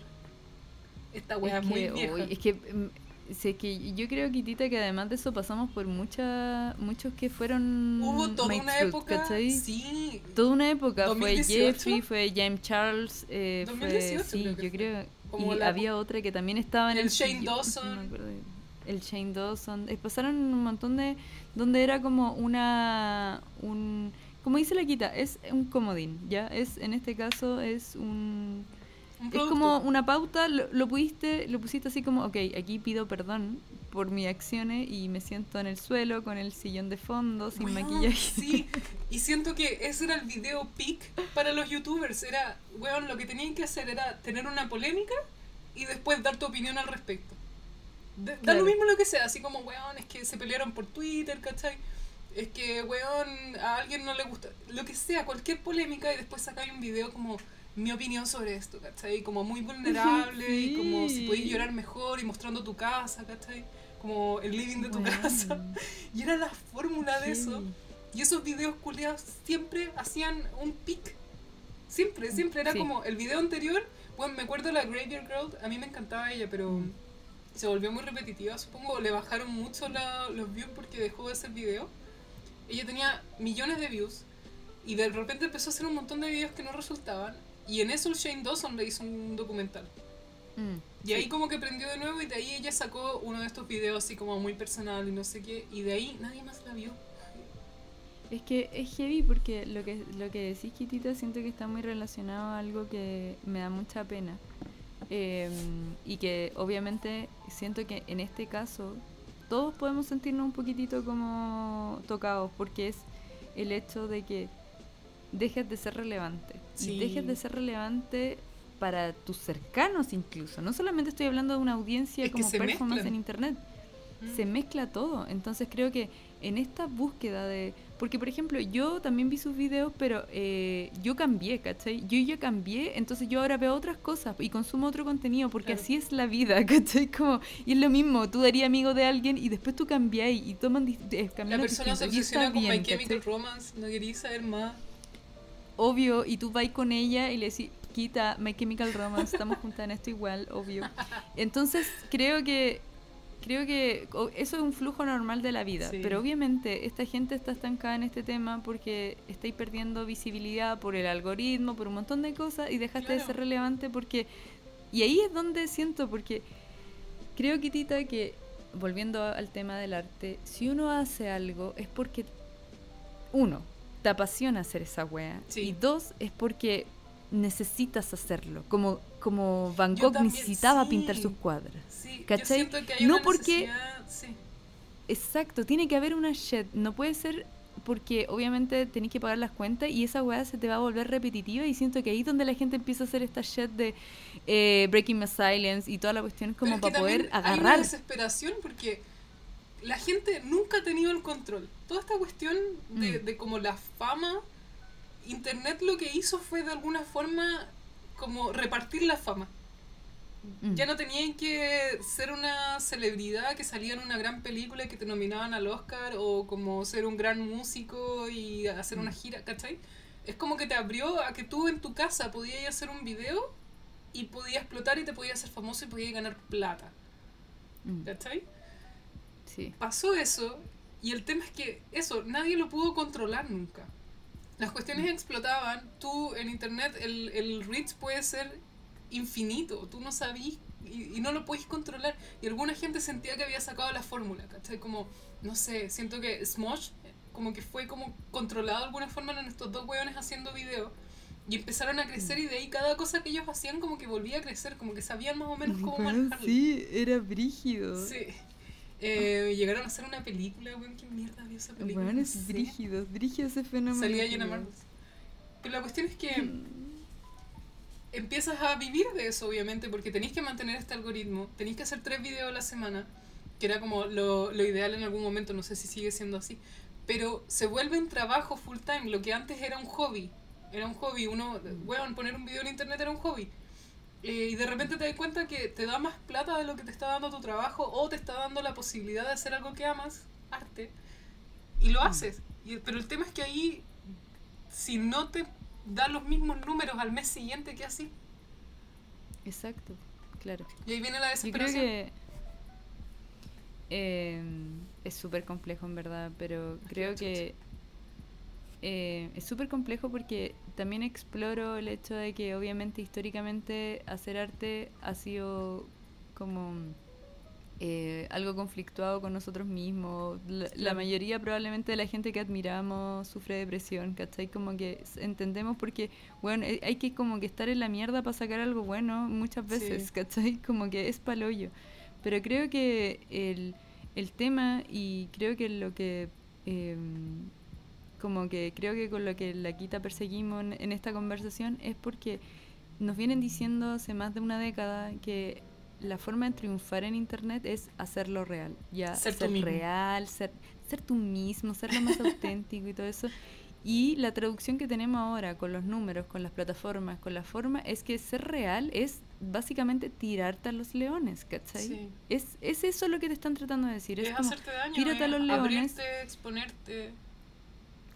Esta wea es muy que, vieja. es que mm, sí, es que yo creo, Kitita, que además de eso pasamos por muchas muchos que fueron Hubo toda Mike una Fruit, época. ¿cachai? Sí. Toda una época. 2018. Fue Jeffrey, fue James Charles, eh, 2018 fue, sí, creo yo creo. Como y la- había otra que también estaba en El el, Shane Dawson. El Shane Dawson. Eh, pasaron un montón de. donde era como una. un como dice la quita, es un comodín, ¿ya? Es, en este caso es un. Es como una pauta, lo, lo pudiste, lo pusiste así como, ok, aquí pido perdón por mis acciones y me siento en el suelo con el sillón de fondo, sin Weón, maquillaje. Sí, y siento que ese era el video peak para los youtubers. Era, weón, lo que tenían que hacer era tener una polémica y después dar tu opinión al respecto. De- Da lo mismo lo que sea, así como, weón, es que se pelearon por Twitter, ¿cachai? Es que, weón, a alguien no le gusta. Lo que sea, cualquier polémica y después sacáis un video como mi opinión sobre esto, ¿cachai? Como muy vulnerable y como si Sí. podéis llorar mejor y mostrando tu casa, ¿cachai? Como el living de tu casa. Y era la fórmula de eso. Y esos videos culiados siempre hacían un pic. Siempre, siempre. Era Sí. como el video anterior. Bueno, me acuerdo de la Graveyard Girl. A mí me encantaba ella, pero Mm. se volvió muy repetitiva. Supongo le bajaron mucho la- los views porque dejó de hacer video. Ella tenía millones de views. Y de repente empezó a hacer un montón de videos que no resultaban. Y en eso el Shane Dawson le hizo un documental. Mm, Y ahí como que prendió de nuevo y de ahí ella sacó uno de estos videos así como muy personal y no sé qué. Y de ahí nadie más la vio. Es que es heavy porque lo que, lo que decís, Kitita, siento que está muy relacionado a algo que me da mucha pena. Eh, y que obviamente siento que en este caso todos podemos sentirnos un poquitito como tocados porque es el hecho de que dejes de ser relevante. Sí. Y dejes de ser relevante para tus cercanos incluso. No solamente estoy hablando de una audiencia Es como performance mezclan. en internet se mezcla todo. Entonces creo que en esta búsqueda de... Porque, por ejemplo, yo también vi sus videos, pero eh, yo cambié, ¿cachai? Yo ya cambié, entonces yo ahora veo otras cosas y consumo otro contenido, porque Claro. así es la vida, ¿cachai? Como, y es lo mismo, tú darías amigo de alguien y después tú cambiáis y toman eh, La persona se obsesiona con My bien, Chemical ¿cachai? Romance, no quería saber más. Obvio, y tú vas con ella y le decís, quita My Chemical Romance, estamos juntas en esto igual, obvio. Entonces, creo que creo que eso es un flujo normal de la vida, Sí. pero obviamente esta gente está estancada en este tema porque estáis perdiendo visibilidad por el algoritmo, por un montón de cosas y dejaste de ser relevante porque y ahí es donde siento porque creo Kitita que volviendo al tema del arte, si uno hace algo es porque uno te apasiona hacer esa wea Sí. y dos es porque necesitas hacerlo, como como Van Gogh también, necesitaba sí. pintar sus cuadros. Sí, ¿Cachai? siento que hay No una porque-. Exacto, tiene que haber una shed, no puede ser porque obviamente tenés que pagar las cuentas y esa weá se te va a volver repetitiva y siento que ahí es donde la gente empieza a hacer esta shed de eh, Breaking My Silence y toda la cuestión Pero como es que para poder también Hay una agarrar. desesperación porque la gente nunca ha tenido el control. Toda esta cuestión de, Mm. de como la fama, Internet lo que hizo fue de alguna forma como repartir la fama. Mm. Ya no tenían que ser una celebridad que salía en una gran película y que te nominaban al Oscar o como ser un gran músico y hacer una Mm. gira, ¿cachai? Es como que te abrió a que tú en tu casa podías hacer un video y podías explotar y te podías hacer famoso y podías ganar plata, Mm, ¿cachai? Sí. Pasó eso y el tema es que eso, nadie lo pudo controlar nunca. Las cuestiones explotaban, tú en internet el, el reach puede ser infinito, tú no sabías y, y no lo podéis controlar. Y alguna gente sentía que había sacado la fórmula, ¿cachai? Como, no sé, siento que Smosh como que fue como controlado de alguna forma en estos dos hueones haciendo video. Y empezaron a crecer y de ahí cada cosa que ellos hacían como que volvía a crecer, como que sabían más o menos cómo manejarlo. sí, era brígido. Sí. Eh, llegaron a hacer una película, weón, qué mierda vio esa película. Weón, es brígido ese fenómeno. Salía Jenna. Marbles. Pero la cuestión es que Mm. empiezas a vivir de eso, obviamente, porque tenéis que mantener este algoritmo, tenéis que hacer tres videos a la semana, que era como lo, lo ideal en algún momento, no sé si sigue siendo así, pero se vuelve un trabajo full time, lo que antes era un hobby, era un hobby, uno, weón, poner un video en internet era un hobby. Eh, y de repente te das cuenta que te da más plata de lo que te está dando tu trabajo o te está dando la posibilidad de hacer algo que amas, arte, y lo haces. Y- pero el tema es que ahí, si no te da los mismos números al mes siguiente, ¿qué así? Exacto, claro. Y ahí viene la Yo creo desesperación. que eh, es súper complejo en verdad, pero creo que eh, es súper complejo porque también exploro el hecho de que obviamente históricamente hacer arte ha sido como eh, algo conflictuado con nosotros mismos. La, la mayoría probablemente de la gente que admiramos sufre depresión, ¿cachai? Como que entendemos porque, bueno, eh, hay que como que estar en la mierda para sacar algo bueno muchas veces, Sí. ¿cachai? Como que es palollo. Pero creo que el, el tema y creo que lo que... em, como que creo que con lo que la quita perseguimos en, en esta conversación es porque nos vienen diciendo hace más de una década que la forma de triunfar en internet es hacerlo real, ya Ser real, ser, ser tú mismo, ser lo más auténtico y todo eso. Y la traducción que tenemos ahora con los números, con las plataformas, con la forma, es que ser real es básicamente tirarte a los leones, ¿cachai? Sí. Es, es eso lo que te están tratando de decir. Es, Es como hacerte daño, tírate a los leones. abrirte, exponerte.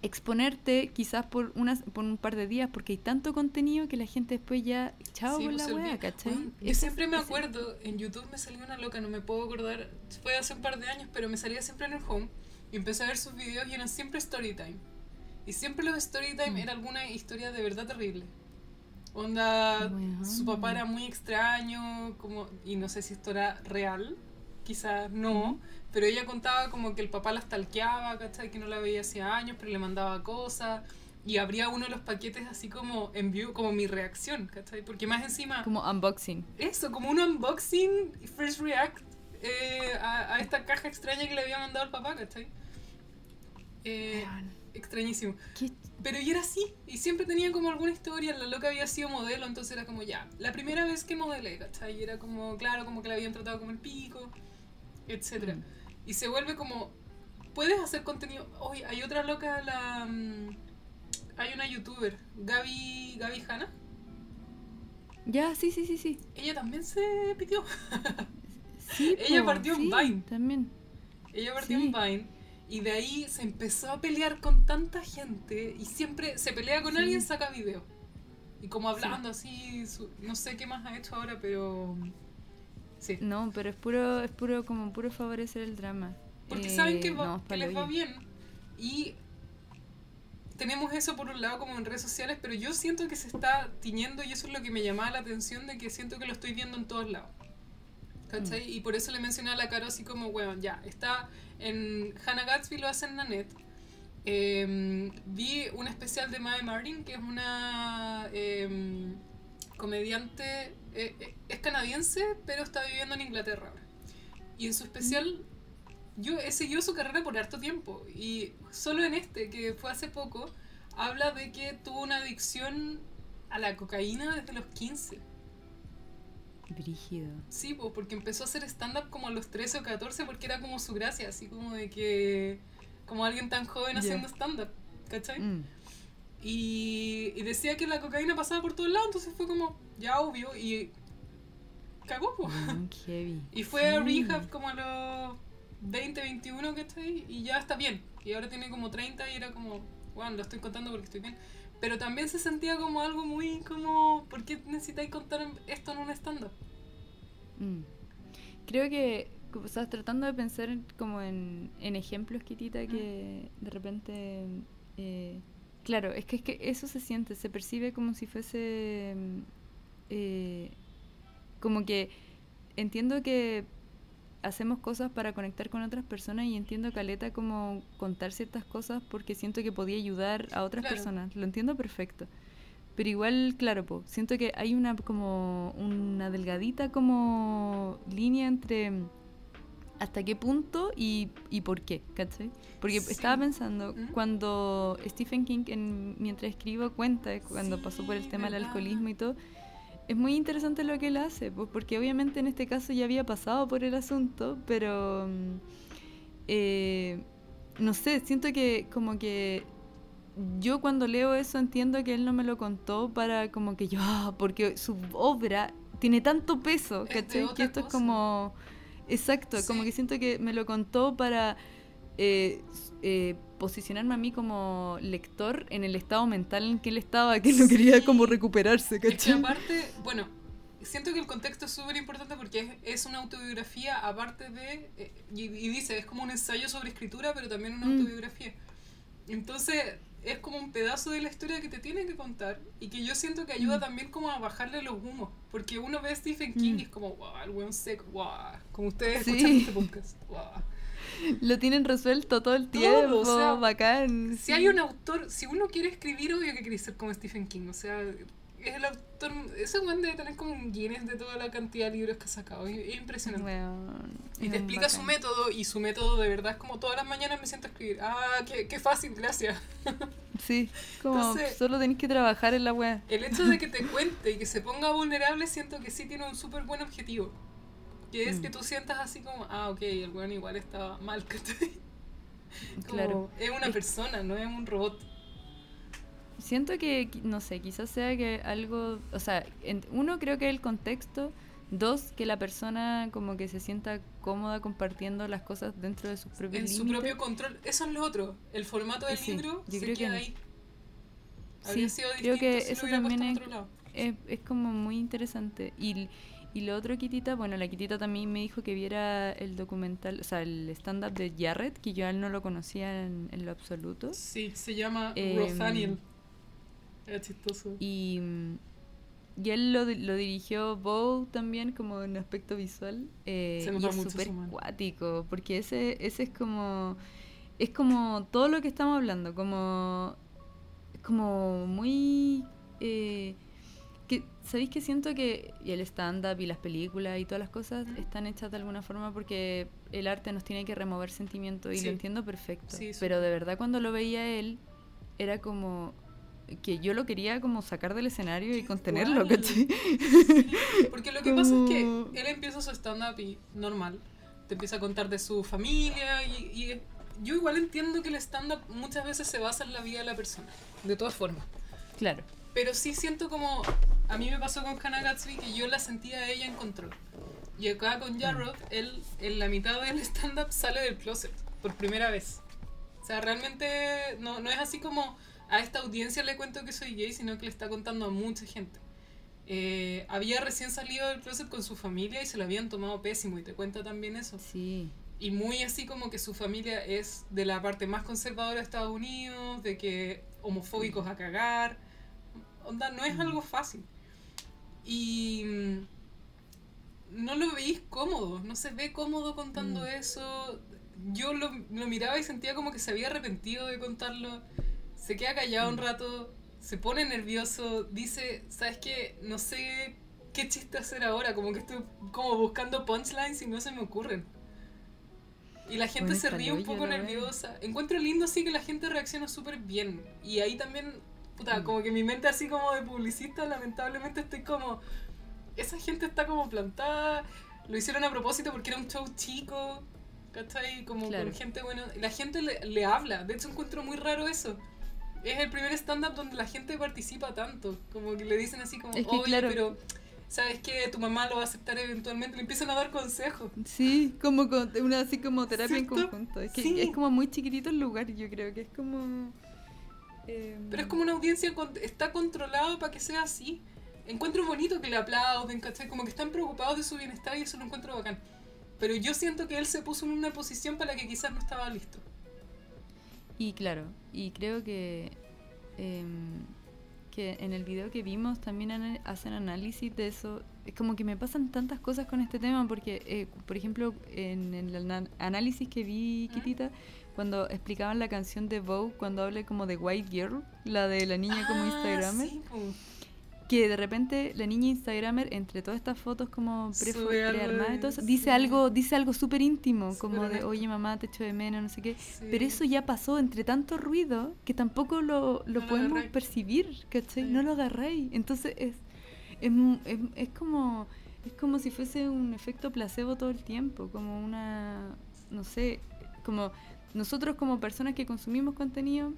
Exponerte quizás por unas por un par de días porque hay tanto contenido que la gente después ya chao Sí, con pues, la wea. ¿cachai? Weón, Yo siempre me acuerdo, en YouTube me salió una loca, no me puedo acordar, fue hace un par de años, pero me salía siempre en el home y empecé a ver sus videos y eran siempre story time. Y siempre los story time Mm. era alguna historia de verdad terrible. Onda, su papá era muy extraño, como, y no sé si esto era real, quizás no, pero ella contaba como que el papá la stalkeaba, ¿cachai? Que no la veía hace años, pero le mandaba cosas, y abría uno de los paquetes así como en vivo, como mi reacción, ¿cachai? Porque más encima, Como unboxing. eso, como un unboxing, first react eh, a, a esta caja extraña que le había mandado el papá, ¿cachai? Eh, extrañísimo. ¿Qué? Pero y era así, y siempre tenía como alguna historia, la loca había sido modelo, entonces era como ya, la primera vez que modelé, ¿cachai? Y era como, claro, como que la habían tratado como el pico, etcétera Mm. Y se vuelve como, puedes hacer contenido, oye, hay otra loca, la... mm, hay una youtuber, Gaby, Gaby Hanna, Ya, sí, sí, sí, sí. ella también se pitió, Sí, Ella partió en sí, Vine. También. ella partió Sí. en Vine, y de ahí se empezó a pelear con tanta gente, y siempre se pelea con Sí. alguien, saca video. Y como hablando así, su- no sé qué más ha hecho ahora, pero... Sí. No, pero es puro, es puro, como puro favorecer el drama. Porque Eh, saben que, va- no, que les va bien. Y tenemos eso por un lado como en redes sociales, pero yo siento que se está tiñendo y eso es lo que me llamaba la atención de que siento que lo estoy viendo en todos lados. ¿Cachai? Mm. Y por eso le mencioné a la Caro así como, bueno, ya, está en Hannah Gatsby, lo hace en Nanette. Eh, vi un especial de Mae Martin, que es una eh, comediante, eh, eh, es canadiense, pero está viviendo en Inglaterra ahora. Y en su especial, yo he seguido su carrera por harto tiempo. Y solo en este, que fue hace poco, habla de que tuvo una adicción a la cocaína desde los 15. Brígido. Sí, pues, porque empezó a hacer stand-up como a los 13 o 14 porque era como su gracia, así como de que... Como alguien tan joven Ya. haciendo stand-up, ¿cachai? Mm. Y, y decía que la cocaína pasaba por todos lados, entonces fue como, ya obvio, y cagó, pues. Y fue a rehab como a los 20, 21, ¿cachai? Y ya está bien. Y ahora tiene como 30 y era como, bueno, lo estoy contando porque estoy bien. Pero también se sentía como algo muy como, ¿por qué necesitáis contar esto en un stand-up? Mm. Creo que, o sea, tratando de pensar en- como en, en ejemplos, Kitita, que de repente... eh, claro, es que, es que eso se siente, se percibe como si fuese... mm, eh, como que entiendo que hacemos cosas para conectar con otras personas y entiendo Caleta como contar ciertas cosas porque siento que podía ayudar a otras Claro. personas. Lo entiendo perfecto. Pero igual, claro, po, siento que hay una como una delgadita como línea entre hasta qué punto y, y por qué, ¿cachai? Porque Sí. estaba pensando, ¿Mm? cuando Stephen King, en, mientras escribo, cuenta, cuando pasó por el Sí, tema del alcoholismo y todo, es muy interesante lo que él hace, pues, porque obviamente en este caso ya había pasado por el asunto, pero mm, eh, no sé, siento que como que yo cuando leo eso entiendo que él no me lo contó para como que yo, ah, porque su obra tiene tanto peso, Es ¿cachai? otra Que esto es cosa. como... Exacto, como que siento que me lo contó para eh, eh, posicionarme a mí como lector en el estado mental en que él estaba, que no quería como recuperarse, Es que ¿cachai? aparte, bueno, siento que el contexto es súper importante porque es, es una autobiografía aparte de, eh, y, y dice, es como un ensayo sobre escritura, pero también una Mm. autobiografía. Entonces, es como un pedazo de la historia que te tiene que contar y que yo siento que ayuda Mm. también como a bajarle los humos. Porque uno ve a Stephen King Mm. y es como, wow, el weón seco, wow, como ustedes Sí. escuchan este podcast, wow. Lo tienen resuelto todo el Todo, tiempo, o sea, bacán. Si sí. hay un autor, si uno quiere escribir, obvio que quiere ser como Stephen King. O sea, es el autor. Ese weón debe tener como un Guinness de toda la cantidad de libros que ha sacado. Es, es impresionante. Y te explica su método, y su método de verdad es como todas las mañanas me siento a escribir. Ah, qué, qué fácil, gracias. Sí, como Entonces- solo tenés que trabajar en la wea. El hecho de que te cuente y que se ponga vulnerable, siento que sí tiene un súper buen objetivo. Que es Mm. que tú sientas así como, ah, ok, el weón igual estaba mal. Como, Claro. Es una persona, no es un robot. Siento que, no sé, quizás sea que algo, o sea, en- uno creo que el contexto, dos, que la persona como que se sienta cómoda compartiendo las cosas dentro de sus propios en su propio control. Eso es lo otro. El formato del Sí, libro yo se creo que queda no. ahí. Habría Sí, sido creo que si eso también es-. Es, es como muy interesante. Y, y lo otro, Kitita, bueno, la Kitita también me dijo que viera el documental, o sea, el stand-up de Jarrett, que yo a él no lo conocía en, en lo absoluto. Sí, se llama Rothaniel. Chistoso. Y, y él lo, lo dirigió Bow también como en aspecto visual. eh, Se y es mucho súper cuático, porque ese, ese es como... Es como todo lo que estamos hablando, como... Como muy... eh, que, ¿Sabéis que siento que y el stand-up y las películas y todas las cosas están hechas de alguna forma porque el arte nos tiene que remover sentimientos y Sí. lo entiendo perfecto. Sí, pero de verdad cuando lo veía él era como que yo lo quería como sacar del escenario y contenerlo. ¿cachai? Sí, Porque lo que pasa es que él empieza su stand-up y normal. Te empieza a contar de su familia y, y yo igual entiendo que el stand-up muchas veces se basa en la vida de la persona. De todas formas. Claro. Pero sí siento como. A mí me pasó con Hannah Gatsby que yo la sentía a ella en control. Y acá con Jarrod, él en la mitad del stand-up sale del closet por primera vez. O sea, realmente no, no es así como a esta audiencia le cuento que soy gay, sino que le está contando a mucha gente. Eh, había recién salido del closet con su familia y se lo habían tomado pésimo, y te cuenta también eso. Sí. Y muy así como que su familia es de la parte más conservadora de Estados Unidos, de que homofóbicos a cagar. Onda, no es algo fácil. Y mm, no lo veis cómodo, no se ve cómodo contando Mm. eso. Yo lo, lo miraba y sentía como que se había arrepentido de contarlo. Se queda callado un rato, se pone nervioso, dice, ¿sabes qué? No sé qué chiste hacer ahora, como que estoy como buscando punchlines y no se me ocurren. Y la gente Bueno, se ríe un poco nerviosa. Encuentro lindo sí que la gente reacciona súper bien. Y ahí también, puta, Mm. como que mi mente así como de publicista, lamentablemente estoy como... Esa gente está como plantada. Lo hicieron a propósito porque era un show chico. ¿Cachai? Como Claro. con gente buena. La gente le, le habla. De hecho encuentro muy raro eso. Es el primer stand-up donde la gente participa tanto. Como que le dicen así como, Es que oye, claro. pero... ¿Sabes que Tu mamá lo va a aceptar eventualmente. Le empiezan a dar consejos. Sí, como con, una así como terapia en ¿Cierto? conjunto. Es que Sí. es como muy chiquitito el lugar, yo creo que es como... em, Pero es como una audiencia con- está controlado para que sea así. Encuentro bonito que le aplauden, ¿cachai? Como que están preocupados de su bienestar y eso lo encuentro bacán. Pero yo siento que él se puso en una posición para la que quizás no estaba listo. Y claro, y creo que, em, que en el video que vimos también hacen análisis de eso. Es como que me pasan tantas cosas con este tema porque, eh, por ejemplo, en el análisis que vi. Kitita, cuando explicaban la canción de Vogue, cuando hablé como de White Girl, la de la niña como Ah, Instagramer, sí, po. Que de repente la niña Instagramer, entre todas estas fotos como prearmadas y todo eso, dice algo, dice algo súper íntimo, como de oye mamá, te echo de menos, no sé qué. Sí. Pero eso ya pasó entre tanto ruido que tampoco lo, lo No podemos percibir, ¿cachai? Sí. No lo agarráis. Entonces es, es, es, es como es como si fuese un efecto placebo todo el tiempo, como una, no sé, como nosotros como personas que consumimos contenido,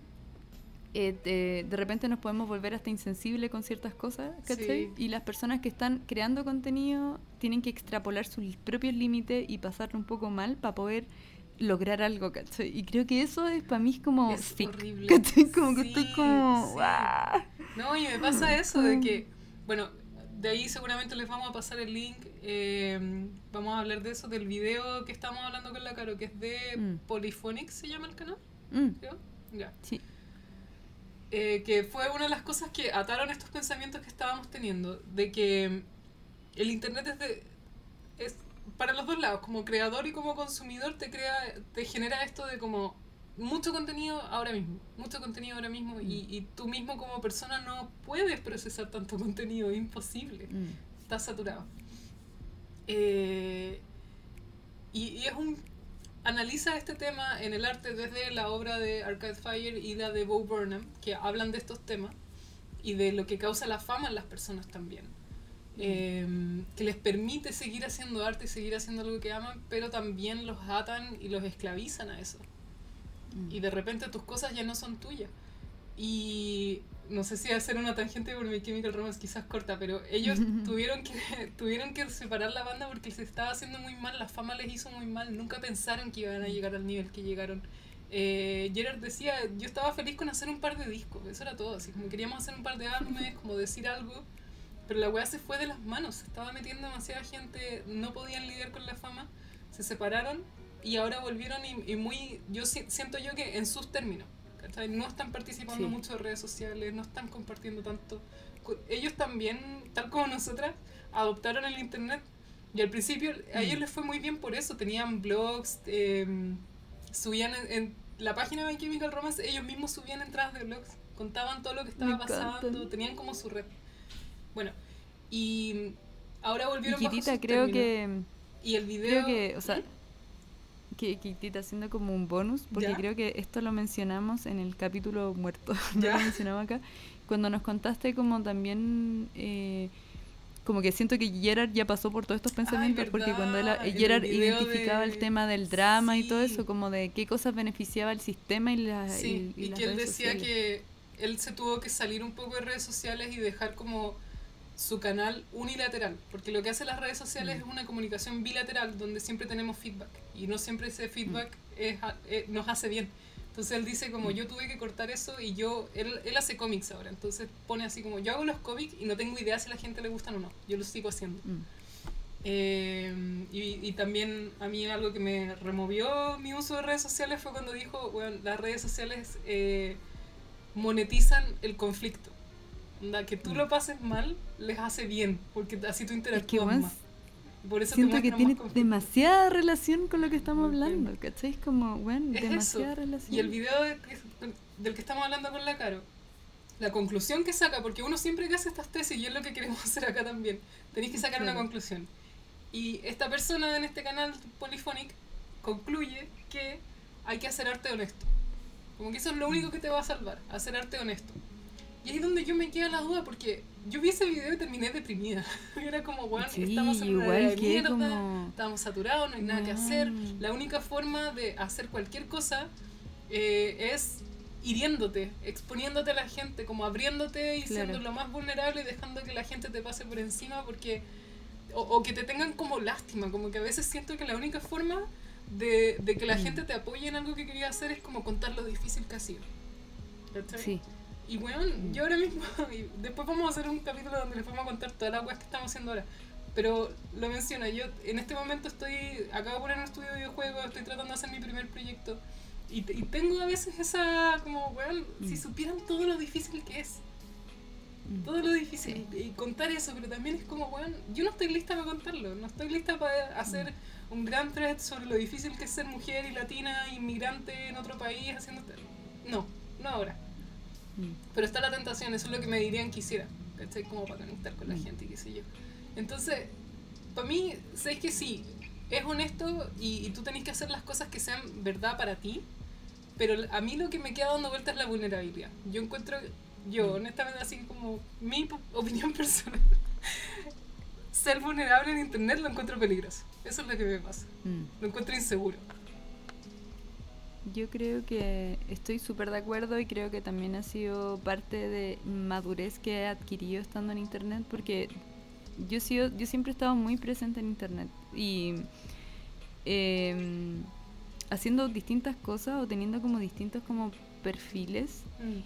eh, de, de repente nos podemos volver hasta insensible con ciertas cosas, ¿cachai? Sí. Y las personas que están creando contenido tienen que extrapolar sus propios límites y pasarlo un poco mal para poder lograr algo, ¿cachai? Y creo que eso es para mí es como Es sick, horrible. ¿cachai? Como que estoy como... sí. No, y me pasa eso de que, bueno, de ahí seguramente les vamos a pasar el link. eh, vamos a hablar de eso, del video que estamos hablando con la Caro, que es de Mm. Polyphonics, se llama el canal, Mm, creo. Ya. sí. Eh, que fue una de las cosas que ataron estos pensamientos que estábamos teniendo, de que el Internet es, de, es para los dos lados, como creador y como consumidor, te, crea, te genera esto de como mucho contenido ahora mismo, mucho contenido ahora mismo, y, y tú mismo como persona no puedes procesar tanto contenido, es imposible, Mm. estás saturado. Eh, y, y es un analiza este tema en el arte desde la obra de Arcade Fire y la de Bo Burnham, que hablan de estos temas y de lo que causa la fama en las personas también. Eh, que les permite seguir haciendo arte y seguir haciendo algo que aman, pero también los atan y los esclavizan a eso. Mm. Y de repente tus cosas ya no son tuyas. Y no sé si hacer una tangente por mi Chemical Romance quizás corta, pero ellos tuvieron que tuvieron que separar la banda porque se estaba haciendo muy mal, la fama les hizo muy mal, nunca pensaron que iban a llegar al nivel que llegaron. Eh, Gerard decía, yo estaba feliz con hacer un par de discos, eso era todo, así como queríamos hacer un par de álbumes, como decir algo, pero la weá se fue de las manos, se estaba metiendo demasiada gente, no podían lidiar con la fama, se separaron y ahora volvieron y, y muy, yo si- siento yo que en sus términos, ¿cachai? No están participando Sí. mucho en redes sociales, no están compartiendo tanto. Ellos también, tal como nosotras, adoptaron el internet y al principio a Mm. ellos les fue muy bien por eso. Tenían blogs, eh, subían en, en la página de Chemical Romance, ellos mismos subían entradas de blogs, contaban todo lo que estaba Me encanta. pasando, tenían como su red. Bueno, y ahora volvieron sus creo términos. que, Y el video... creo que, o sea, que Kitita haciendo como un bonus, porque ¿Ya? creo que esto lo mencionamos en el capítulo muerto, ya lo mencionamos acá, cuando nos contaste como también... eh, como que siento que Gerard ya pasó por todos estos pensamientos porque cuando él, el Gerard identificaba de- el tema del drama y todo eso, como de qué cosas beneficiaba el sistema y, la, Sí, y, y y las que él redes decía sociales. que él se tuvo que salir un poco de redes sociales y dejar como su canal unilateral, porque lo que hacen las redes sociales Mm. es una comunicación bilateral donde siempre tenemos feedback y no siempre ese feedback es a- eh, nos hace bien. Entonces él dice como Mm. yo tuve que cortar eso y yo, él, él hace cómics ahora, entonces pone así como yo hago los cómics y no tengo idea si a la gente le gustan o no, yo los sigo haciendo. Mm. Eh, y, y también a mí algo que me removió mi uso de redes sociales fue cuando dijo, bueno, las redes sociales eh, monetizan el conflicto. Onda, que tú lo pases mal les hace bien, porque así tú Es que interactúas más. Por eso te siento que tiene demasiada relación con lo que estamos hablando, ¿cachai? Es como, bueno, Es demasiada eso. relación. Y el video de del que estamos hablando con la Caro, la conclusión que saca, porque uno siempre que hace estas tesis, y es lo que queremos hacer acá también, tenéis que sacar una conclusión. Y esta persona en este canal, Polyphonic, concluye que hay que hacer arte honesto. Como que eso es lo único que te va a salvar, hacer arte honesto. Y ahí es donde yo me queda la duda, porque yo vi ese video y terminé deprimida. Era como, bueno, Sí, estamos en una de mierda, como- estamos saturados, no hay nada que hacer. Weón. La única forma de hacer cualquier cosa eh, es hiriéndote, exponiéndote a la gente, como abriéndote y Claro. siendo lo más vulnerable y dejando que la gente te pase por encima porque o, o que te tengan como lástima, como que a veces siento que la única forma de, de que la Mm. gente te apoye en algo que quería hacer es como contar lo difícil que ha sido. ¿Cachai? Sí, Y bueno, Mm. yo ahora mismo, y después vamos a hacer un capítulo donde les vamos a contar todas las weas que estamos haciendo ahora. Pero lo menciono, yo en este momento estoy, acabo de poner un estudio de videojuegos, estoy tratando de hacer mi primer proyecto. Y, y tengo a veces esa, como, weón, si Mm. supieran todo lo difícil que es. Mm. Todo lo difícil. Y contar eso, pero también es como, weón, yo no estoy lista para contarlo. No estoy lista para hacer un gran thread sobre lo difícil que es ser mujer y latina, inmigrante en otro país, haciendo... No, no ahora. Mm. Pero está la tentación, eso es lo que me dirían que hiciera, ¿cachai? Como para conectar con la Mm. gente y qué sé yo. Entonces, para mí, sé que sí, es honesto y, y tú tenés que hacer las cosas que sean verdad para ti, pero a mí lo que me queda dando vuelta es la vulnerabilidad. Yo encuentro, yo Mm. honestamente, así como mi opinión personal, ser vulnerable en internet lo encuentro peligroso. Eso es lo que me pasa. Mm. Lo encuentro inseguro. Yo creo que estoy súper de acuerdo y creo que también ha sido parte de madurez que he adquirido estando en internet porque yo, he sido- yo siempre he estado muy presente en internet y em, haciendo distintas cosas o teniendo como distintos como perfiles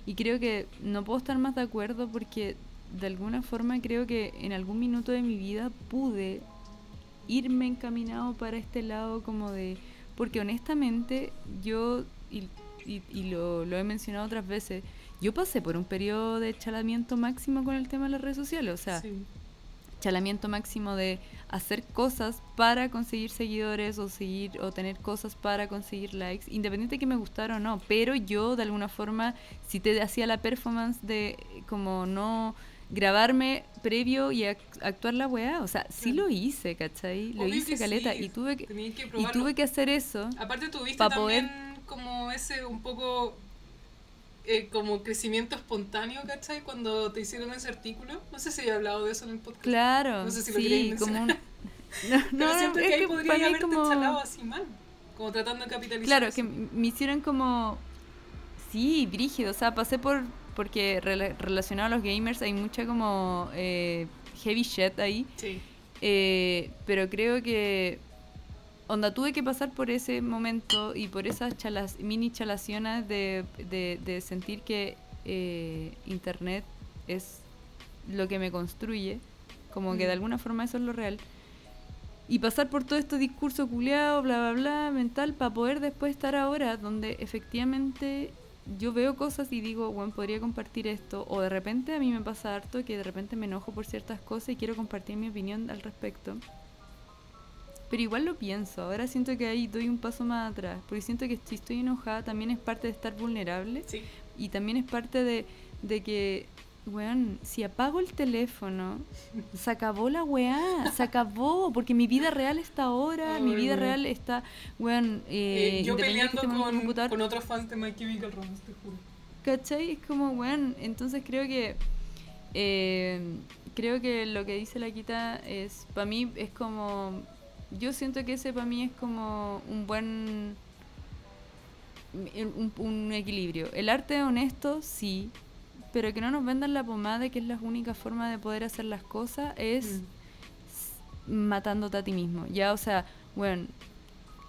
y creo que no puedo estar más de acuerdo porque de alguna forma creo que en algún minuto de mi vida pude irme encaminado para este lado como de... Porque honestamente yo, y, y- y lo, lo he mencionado otras veces, yo pasé por un periodo de chalamiento máximo con el tema de las redes sociales. O sea, Sí. chalamiento máximo de hacer cosas para conseguir seguidores o seguir o tener cosas para conseguir likes, independiente de que me gustara o no, pero yo de alguna forma si te hacía la performance de como no grabarme previo y ac- actuar la weá, o sea, sí lo hice, ¿cachai? Lo Obvio hice caleta sí, y tuve que que y tuve que hacer eso. Aparte tuviste también como ese un poco eh, como crecimiento espontáneo, ¿cachai? Cuando te hicieron ese artículo. No sé si he hablado de eso en el podcast. Claro, No sé si lo sí, como un-. No, Pero no, siento es que ahí que podría haberte como- chalado así mal. Como tratando de capitalizar. Claro, eso. que me hicieron como. Sí, brígido. O sea, pasé por. Porque rela- relacionado a los gamers hay mucha como. eh, heavy shit ahí. Sí. Eh, pero creo que. Onda, tuve que pasar por ese momento y por esas chalas, mini chalaciones de, de, de sentir que eh, Internet es lo que me construye, como que de Mm. alguna forma eso es lo real. Y pasar por todo este discurso culeado, bla, bla, bla, mental, para poder después estar ahora donde efectivamente yo veo cosas y digo, bueno, podría compartir esto. O de repente a mí me pasa harto que de repente me enojo por ciertas cosas y quiero compartir mi opinión al respecto. Pero igual lo pienso, ahora siento que ahí doy un paso más atrás, porque siento que si estoy enojada también es parte de estar vulnerable Sí. y también es parte de, de que, weón, si apago el teléfono, se acabó la weá, se acabó, porque mi vida real está ahora, mi vida real está, weón, eh, Eh, yo que peleando un con, con otros fans de My Chemical Romance, te juro. ¿Cachai? Es como, weón, entonces creo que. eh, creo que lo que dice la Quita es. Para mí es como. Yo siento que ese para mí es como un buen. Un, un equilibrio. El arte honesto, sí. Pero que no nos vendan la pomada de que es la única forma de poder hacer las cosas es Mm. matándote a ti mismo. Ya, o sea, bueno,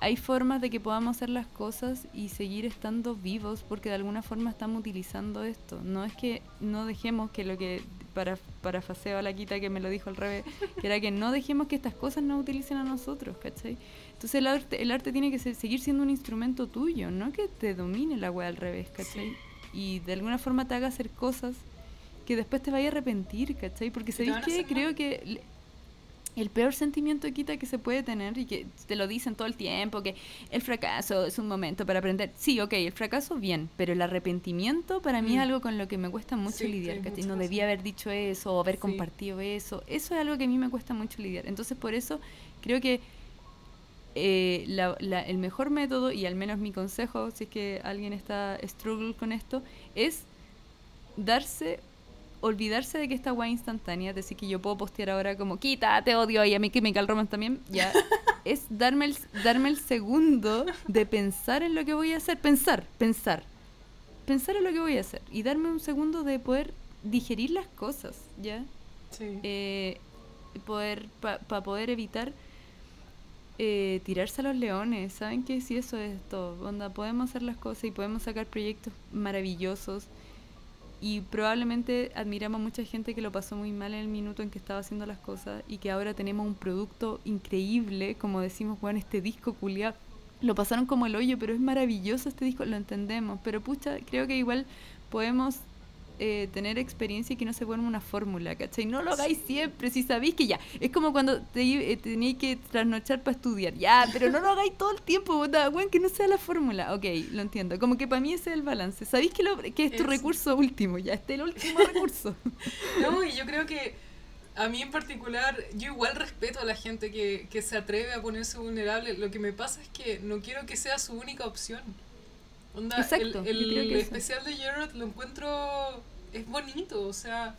hay formas de que podamos hacer las cosas y seguir estando vivos porque de alguna forma estamos utilizando esto. No es que no dejemos que lo que para parafaseo a la quita que me lo dijo al revés, que era que no dejemos que estas cosas nos utilicen a nosotros, ¿cachai? Entonces el arte, el arte tiene que ser- seguir siendo un instrumento tuyo, no que te domine la wea al revés, ¿cachai? Sí. Y de alguna forma te haga hacer cosas que después te vaya a arrepentir, ¿cachai? Porque Que ¿sabéis hacer Creo que el peor sentimiento quita que se puede tener y que te lo dicen todo el tiempo, que el fracaso es un momento para aprender. Sí, ok, el fracaso bien, pero el arrepentimiento para mí Mm. es algo con lo que me cuesta mucho Sí, lidiar, ¿cachai? No debía haber dicho eso o haber Sí. compartido eso. Eso es algo que a mí me cuesta mucho lidiar. Entonces por eso creo que eh, la- la- el mejor método, y al menos mi consejo, si es que alguien está struggle con esto, es darse, olvidarse de que esta guay instantánea, decir, que yo puedo postear ahora como, quita, te odio, y a mí Chemical Romance también, ya, es darme el, darme el segundo de pensar en lo que voy a hacer, pensar, pensar, pensar en lo que voy a hacer, y darme un segundo de poder digerir las cosas, ¿ya? Sí. eh, poder para poder evitar eh, tirarse a los leones. Saben que si eso es todo. Onda podemos hacer las cosas y podemos sacar proyectos maravillosos. Y probablemente admiramos a mucha gente que lo pasó muy mal en el minuto en que estaba haciendo las cosas y que ahora tenemos un producto increíble como decimos bueno este disco culiado lo pasaron como el hoyo pero es maravilloso este disco lo entendemos. Pero pucha creo que igual podemos eh, tener experiencia y que no se vuelva una fórmula, ¿cachai? No lo hagáis siempre, si sabéis que ya. Es como cuando te, eh, tenéis que trasnochar para estudiar, ya, pero no lo hagáis todo el tiempo, puta, weón, que no sea la fórmula. Ok, lo entiendo. Como que para mí ese es el balance. Sabéis que, lo, que es tu recurso último, ya, este es el último recurso. No, y yo creo que a mí en particular, yo igual respeto a la gente que, que se atreve a ponerse vulnerable. Lo que me pasa es que no quiero que sea su única opción. Onda, Exacto, el, eso. especial de Jared lo encuentro. es bonito, o sea.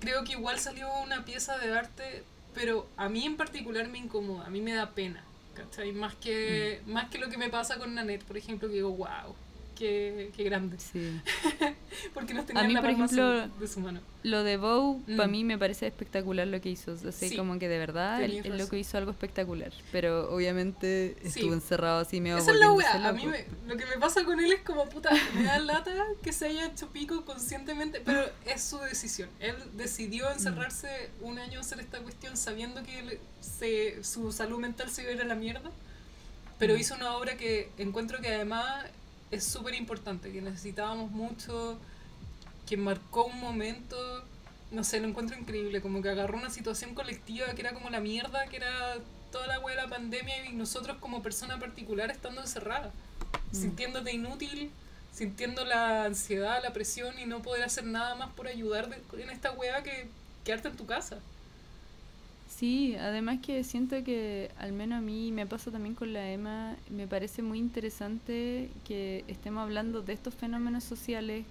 Creo que igual salió una pieza de arte, pero a mí en particular me incomoda, a mí me da pena. ¿Cachai? Más que, Mm. más que lo que me pasa con Nanette, por ejemplo, que digo, wow, qué, qué grande. Sí. Porque nos tenían mí, la por ejemplo, su- de su mano. Lo de Bow, para Mm. mí me parece espectacular lo que hizo. O sea, Sí, como que de verdad el, el loco hizo algo espectacular. Pero obviamente Sí. estuvo encerrado así medio Esa es la wea. A mí me- lo que me pasa con él es como puta, me da lata que se haya hecho pico conscientemente, pero es su decisión. Él decidió encerrarse un año a hacer esta cuestión sabiendo que le- se, su salud mental se iba a ir a la mierda, pero Mm. hizo una obra que encuentro que además es súper importante, que necesitábamos mucho, que marcó un momento. No sé, lo encuentro increíble, como que agarró una situación colectiva que era como la mierda, que era toda la wea de la pandemia y nosotros como persona particular estando encerrada, Mm. sintiéndote inútil, sintiendo la ansiedad, la presión y no poder hacer nada más por ayudar de- en esta wea que quedarte en tu casa. Sí, además que siento que al menos a mí me pasa también con la Emma, me parece muy interesante que estemos hablando de estos fenómenos sociales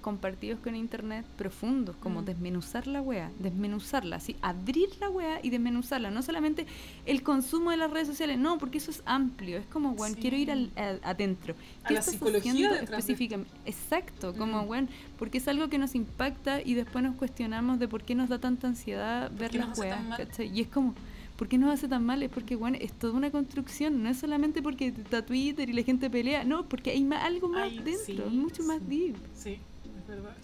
compartidos con internet profundos, como Mm. desmenuzar la wea, desmenuzarla, así, abrir la wea y desmenuzarla, no solamente el consumo de las redes sociales, no, porque eso es amplio, es como, bueno, Sí. quiero ir al, a- adentro. A ¿Qué la estás psicología de específicamente? Exacto, como, Mm. bueno, porque es algo que nos impacta y después nos cuestionamos de por qué nos da tanta ansiedad ver las weas. Y es como, ¿por qué nos hace tan mal? Es porque, bueno, es toda una construcción, no es solamente porque está Twitter y la gente pelea, no, porque hay ma- algo más Ay, dentro, sí, mucho más deep. Sí, verdad.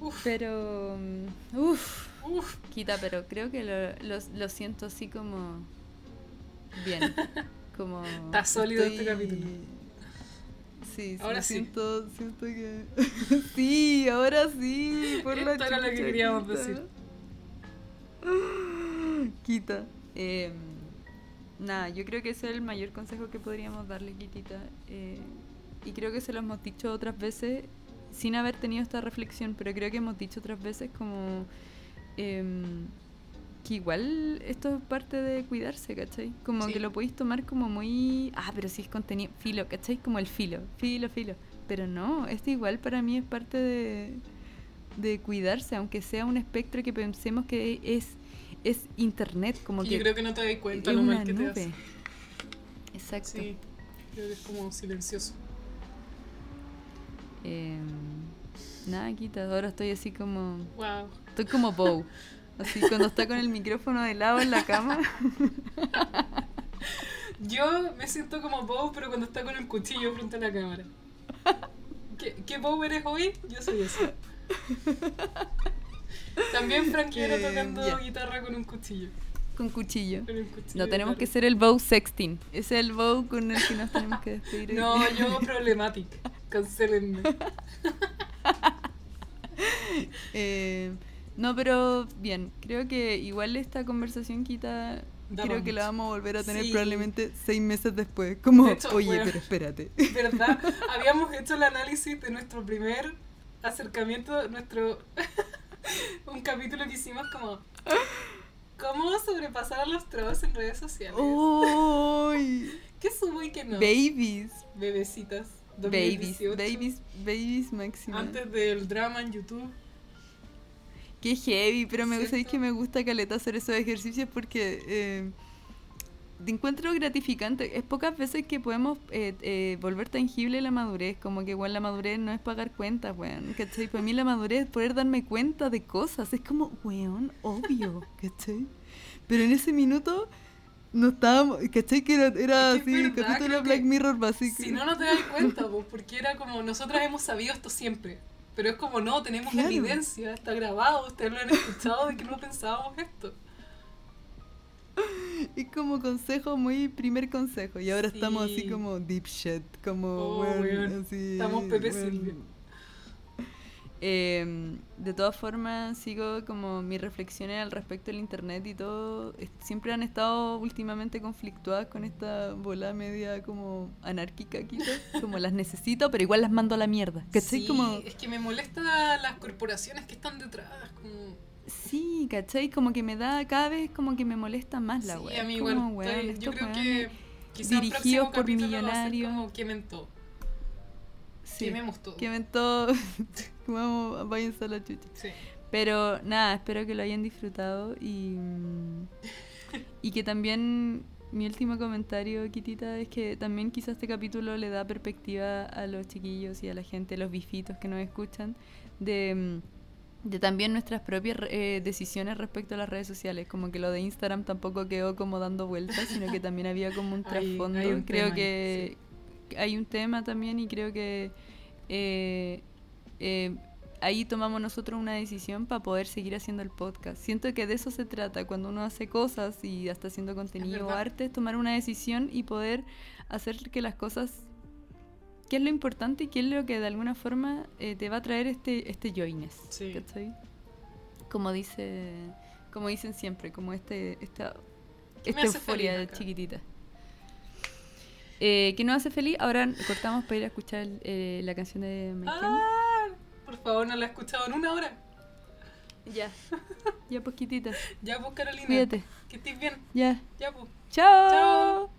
Uf, Pero, mm, uff, uf. quita, pero creo que lo, lo, lo siento así como bien, como... Está sólido este estoy- capítulo. Sí, sí, Ahora sí. siento, siento que... sí, ahora sí, por la Esto era lo que queríamos Quita. decir. Quita. Eh, nada, yo creo que ese es el mayor consejo que podríamos darle, Quitita. eh, y creo que se lo hemos dicho otras veces sin haber tenido esta reflexión, pero creo que hemos dicho otras veces como em, que igual esto es parte de cuidarse, ¿cachai? Como Sí. que lo podéis tomar como muy... Ah, pero si es contenido... Filo, ¿cachai? Como el filo, filo, filo. Pero no, esto igual para mí es parte de, de cuidarse, aunque sea un espectro que pensemos que es, es internet, como Y que yo creo que no te das cuenta lo mal te nube. hace. Exacto. Sí, creo que es como silencioso. Em, nada, quita, ahora estoy así como... Wow. Estoy como Bow. Así cuando está con el micrófono de lado en la cama. Yo me siento como Bob, pero cuando está con el cuchillo frente a la cámara. ¿Qué, qué Bob eres hoy? Yo soy eso. También Franquero Eh, tocando guitarra con un cuchillo. Con cuchillo. Con un cuchillo No, tenemos que ser el Bow Sexting. Ese es el Bow con el que nos tenemos que despedir. No, yo problematic. Cancelenme. Eh, no, pero bien, creo que igual esta conversación quita... Da creo que la vamos a volver a tener Sí. probablemente seis meses después. Como, De hecho, oye, bueno. pero espérate. ¿Verdad? Habíamos hecho el análisis de nuestro primer acercamiento, nuestro. un capítulo que hicimos como. ¿Cómo sobrepasar a los trolls en redes sociales? ¡Uy! ¿Qué subo y qué no? Babies. Bebecitas. Babies. 2018, Babies. Babies máxima. Antes del drama en YouTube. Qué heavy, pero me sabéis que me gusta caleta hacer esos ejercicios porque eh, te encuentro gratificante. Es pocas veces que podemos eh, eh, volver tangible la madurez, como que igual la madurez no es pagar cuentas, weón. ¿Cachai? Para mí la madurez es poder darme cuenta de cosas. Es como, weón, obvio, ¿cachai? Pero en ese minuto no estábamos, ¿cachai? Que era, era Es que así, el capítulo Black Mirror básico. Si no, no te das cuenta, pues, porque era como, nosotras hemos sabido esto siempre. Pero es como, no, tenemos Claro. evidencia, está grabado, ustedes lo han escuchado de que no pensábamos esto. Es como consejo, muy primer consejo. Y ahora estamos así Sí. como deep shit, como, Oh, así, Estamos Pepe. Silvia. Em, de todas formas, sigo como mis reflexiones al respecto del internet y todo. Siempre han estado últimamente conflictuadas con esta bola media como anárquica, quizás. Como las necesito, pero igual las mando a la mierda. ¿Cachai? Sí, Como, es que me molesta las corporaciones que están detrás. Como... sí, ¿cachai? Como que me da, cada vez como que me molesta más la sí, wea. a mí igual. como, estoy- yo creo que dirigidos por millonarios. como quemen todo. Sí, Quememos todo. quemen todo. Vamos, váyanse a la chucha. Sí. Pero nada, espero que lo hayan disfrutado y, mm, y que también mi último comentario, Kitita, es que también quizás este capítulo le da perspectiva a los chiquillos y a la gente, los bifitos que nos escuchan, de, mm, de también nuestras propias eh, decisiones respecto a las redes sociales. Como que lo de Instagram tampoco quedó como dando vueltas, sino que también había como un Hay- trasfondo. hay un creo tema que hay un tema también y creo que eh, eh, ahí tomamos nosotros una decisión para poder seguir haciendo el podcast. Siento que de eso se trata, cuando uno hace cosas y hasta haciendo contenido o arte, es tomar una decisión y poder hacer que las cosas, qué es lo importante y qué es lo que de alguna forma eh, te va a traer este, este. Sí. ¿cachai? Como dice, como dicen siempre, como este, esta, ¿Qué me esta euforia acá? chiquitita. Eh, ¿Qué nos hace feliz? Ahora cortamos para ir a escuchar eh, la canción de Michael. Ah, por favor, no la he escuchado en una hora. Ya. Ya, pues, Kitita. Ya, pues, Carolina. Cuídate. Que estés bien. Ya. Ya, pues. Chao. Chao.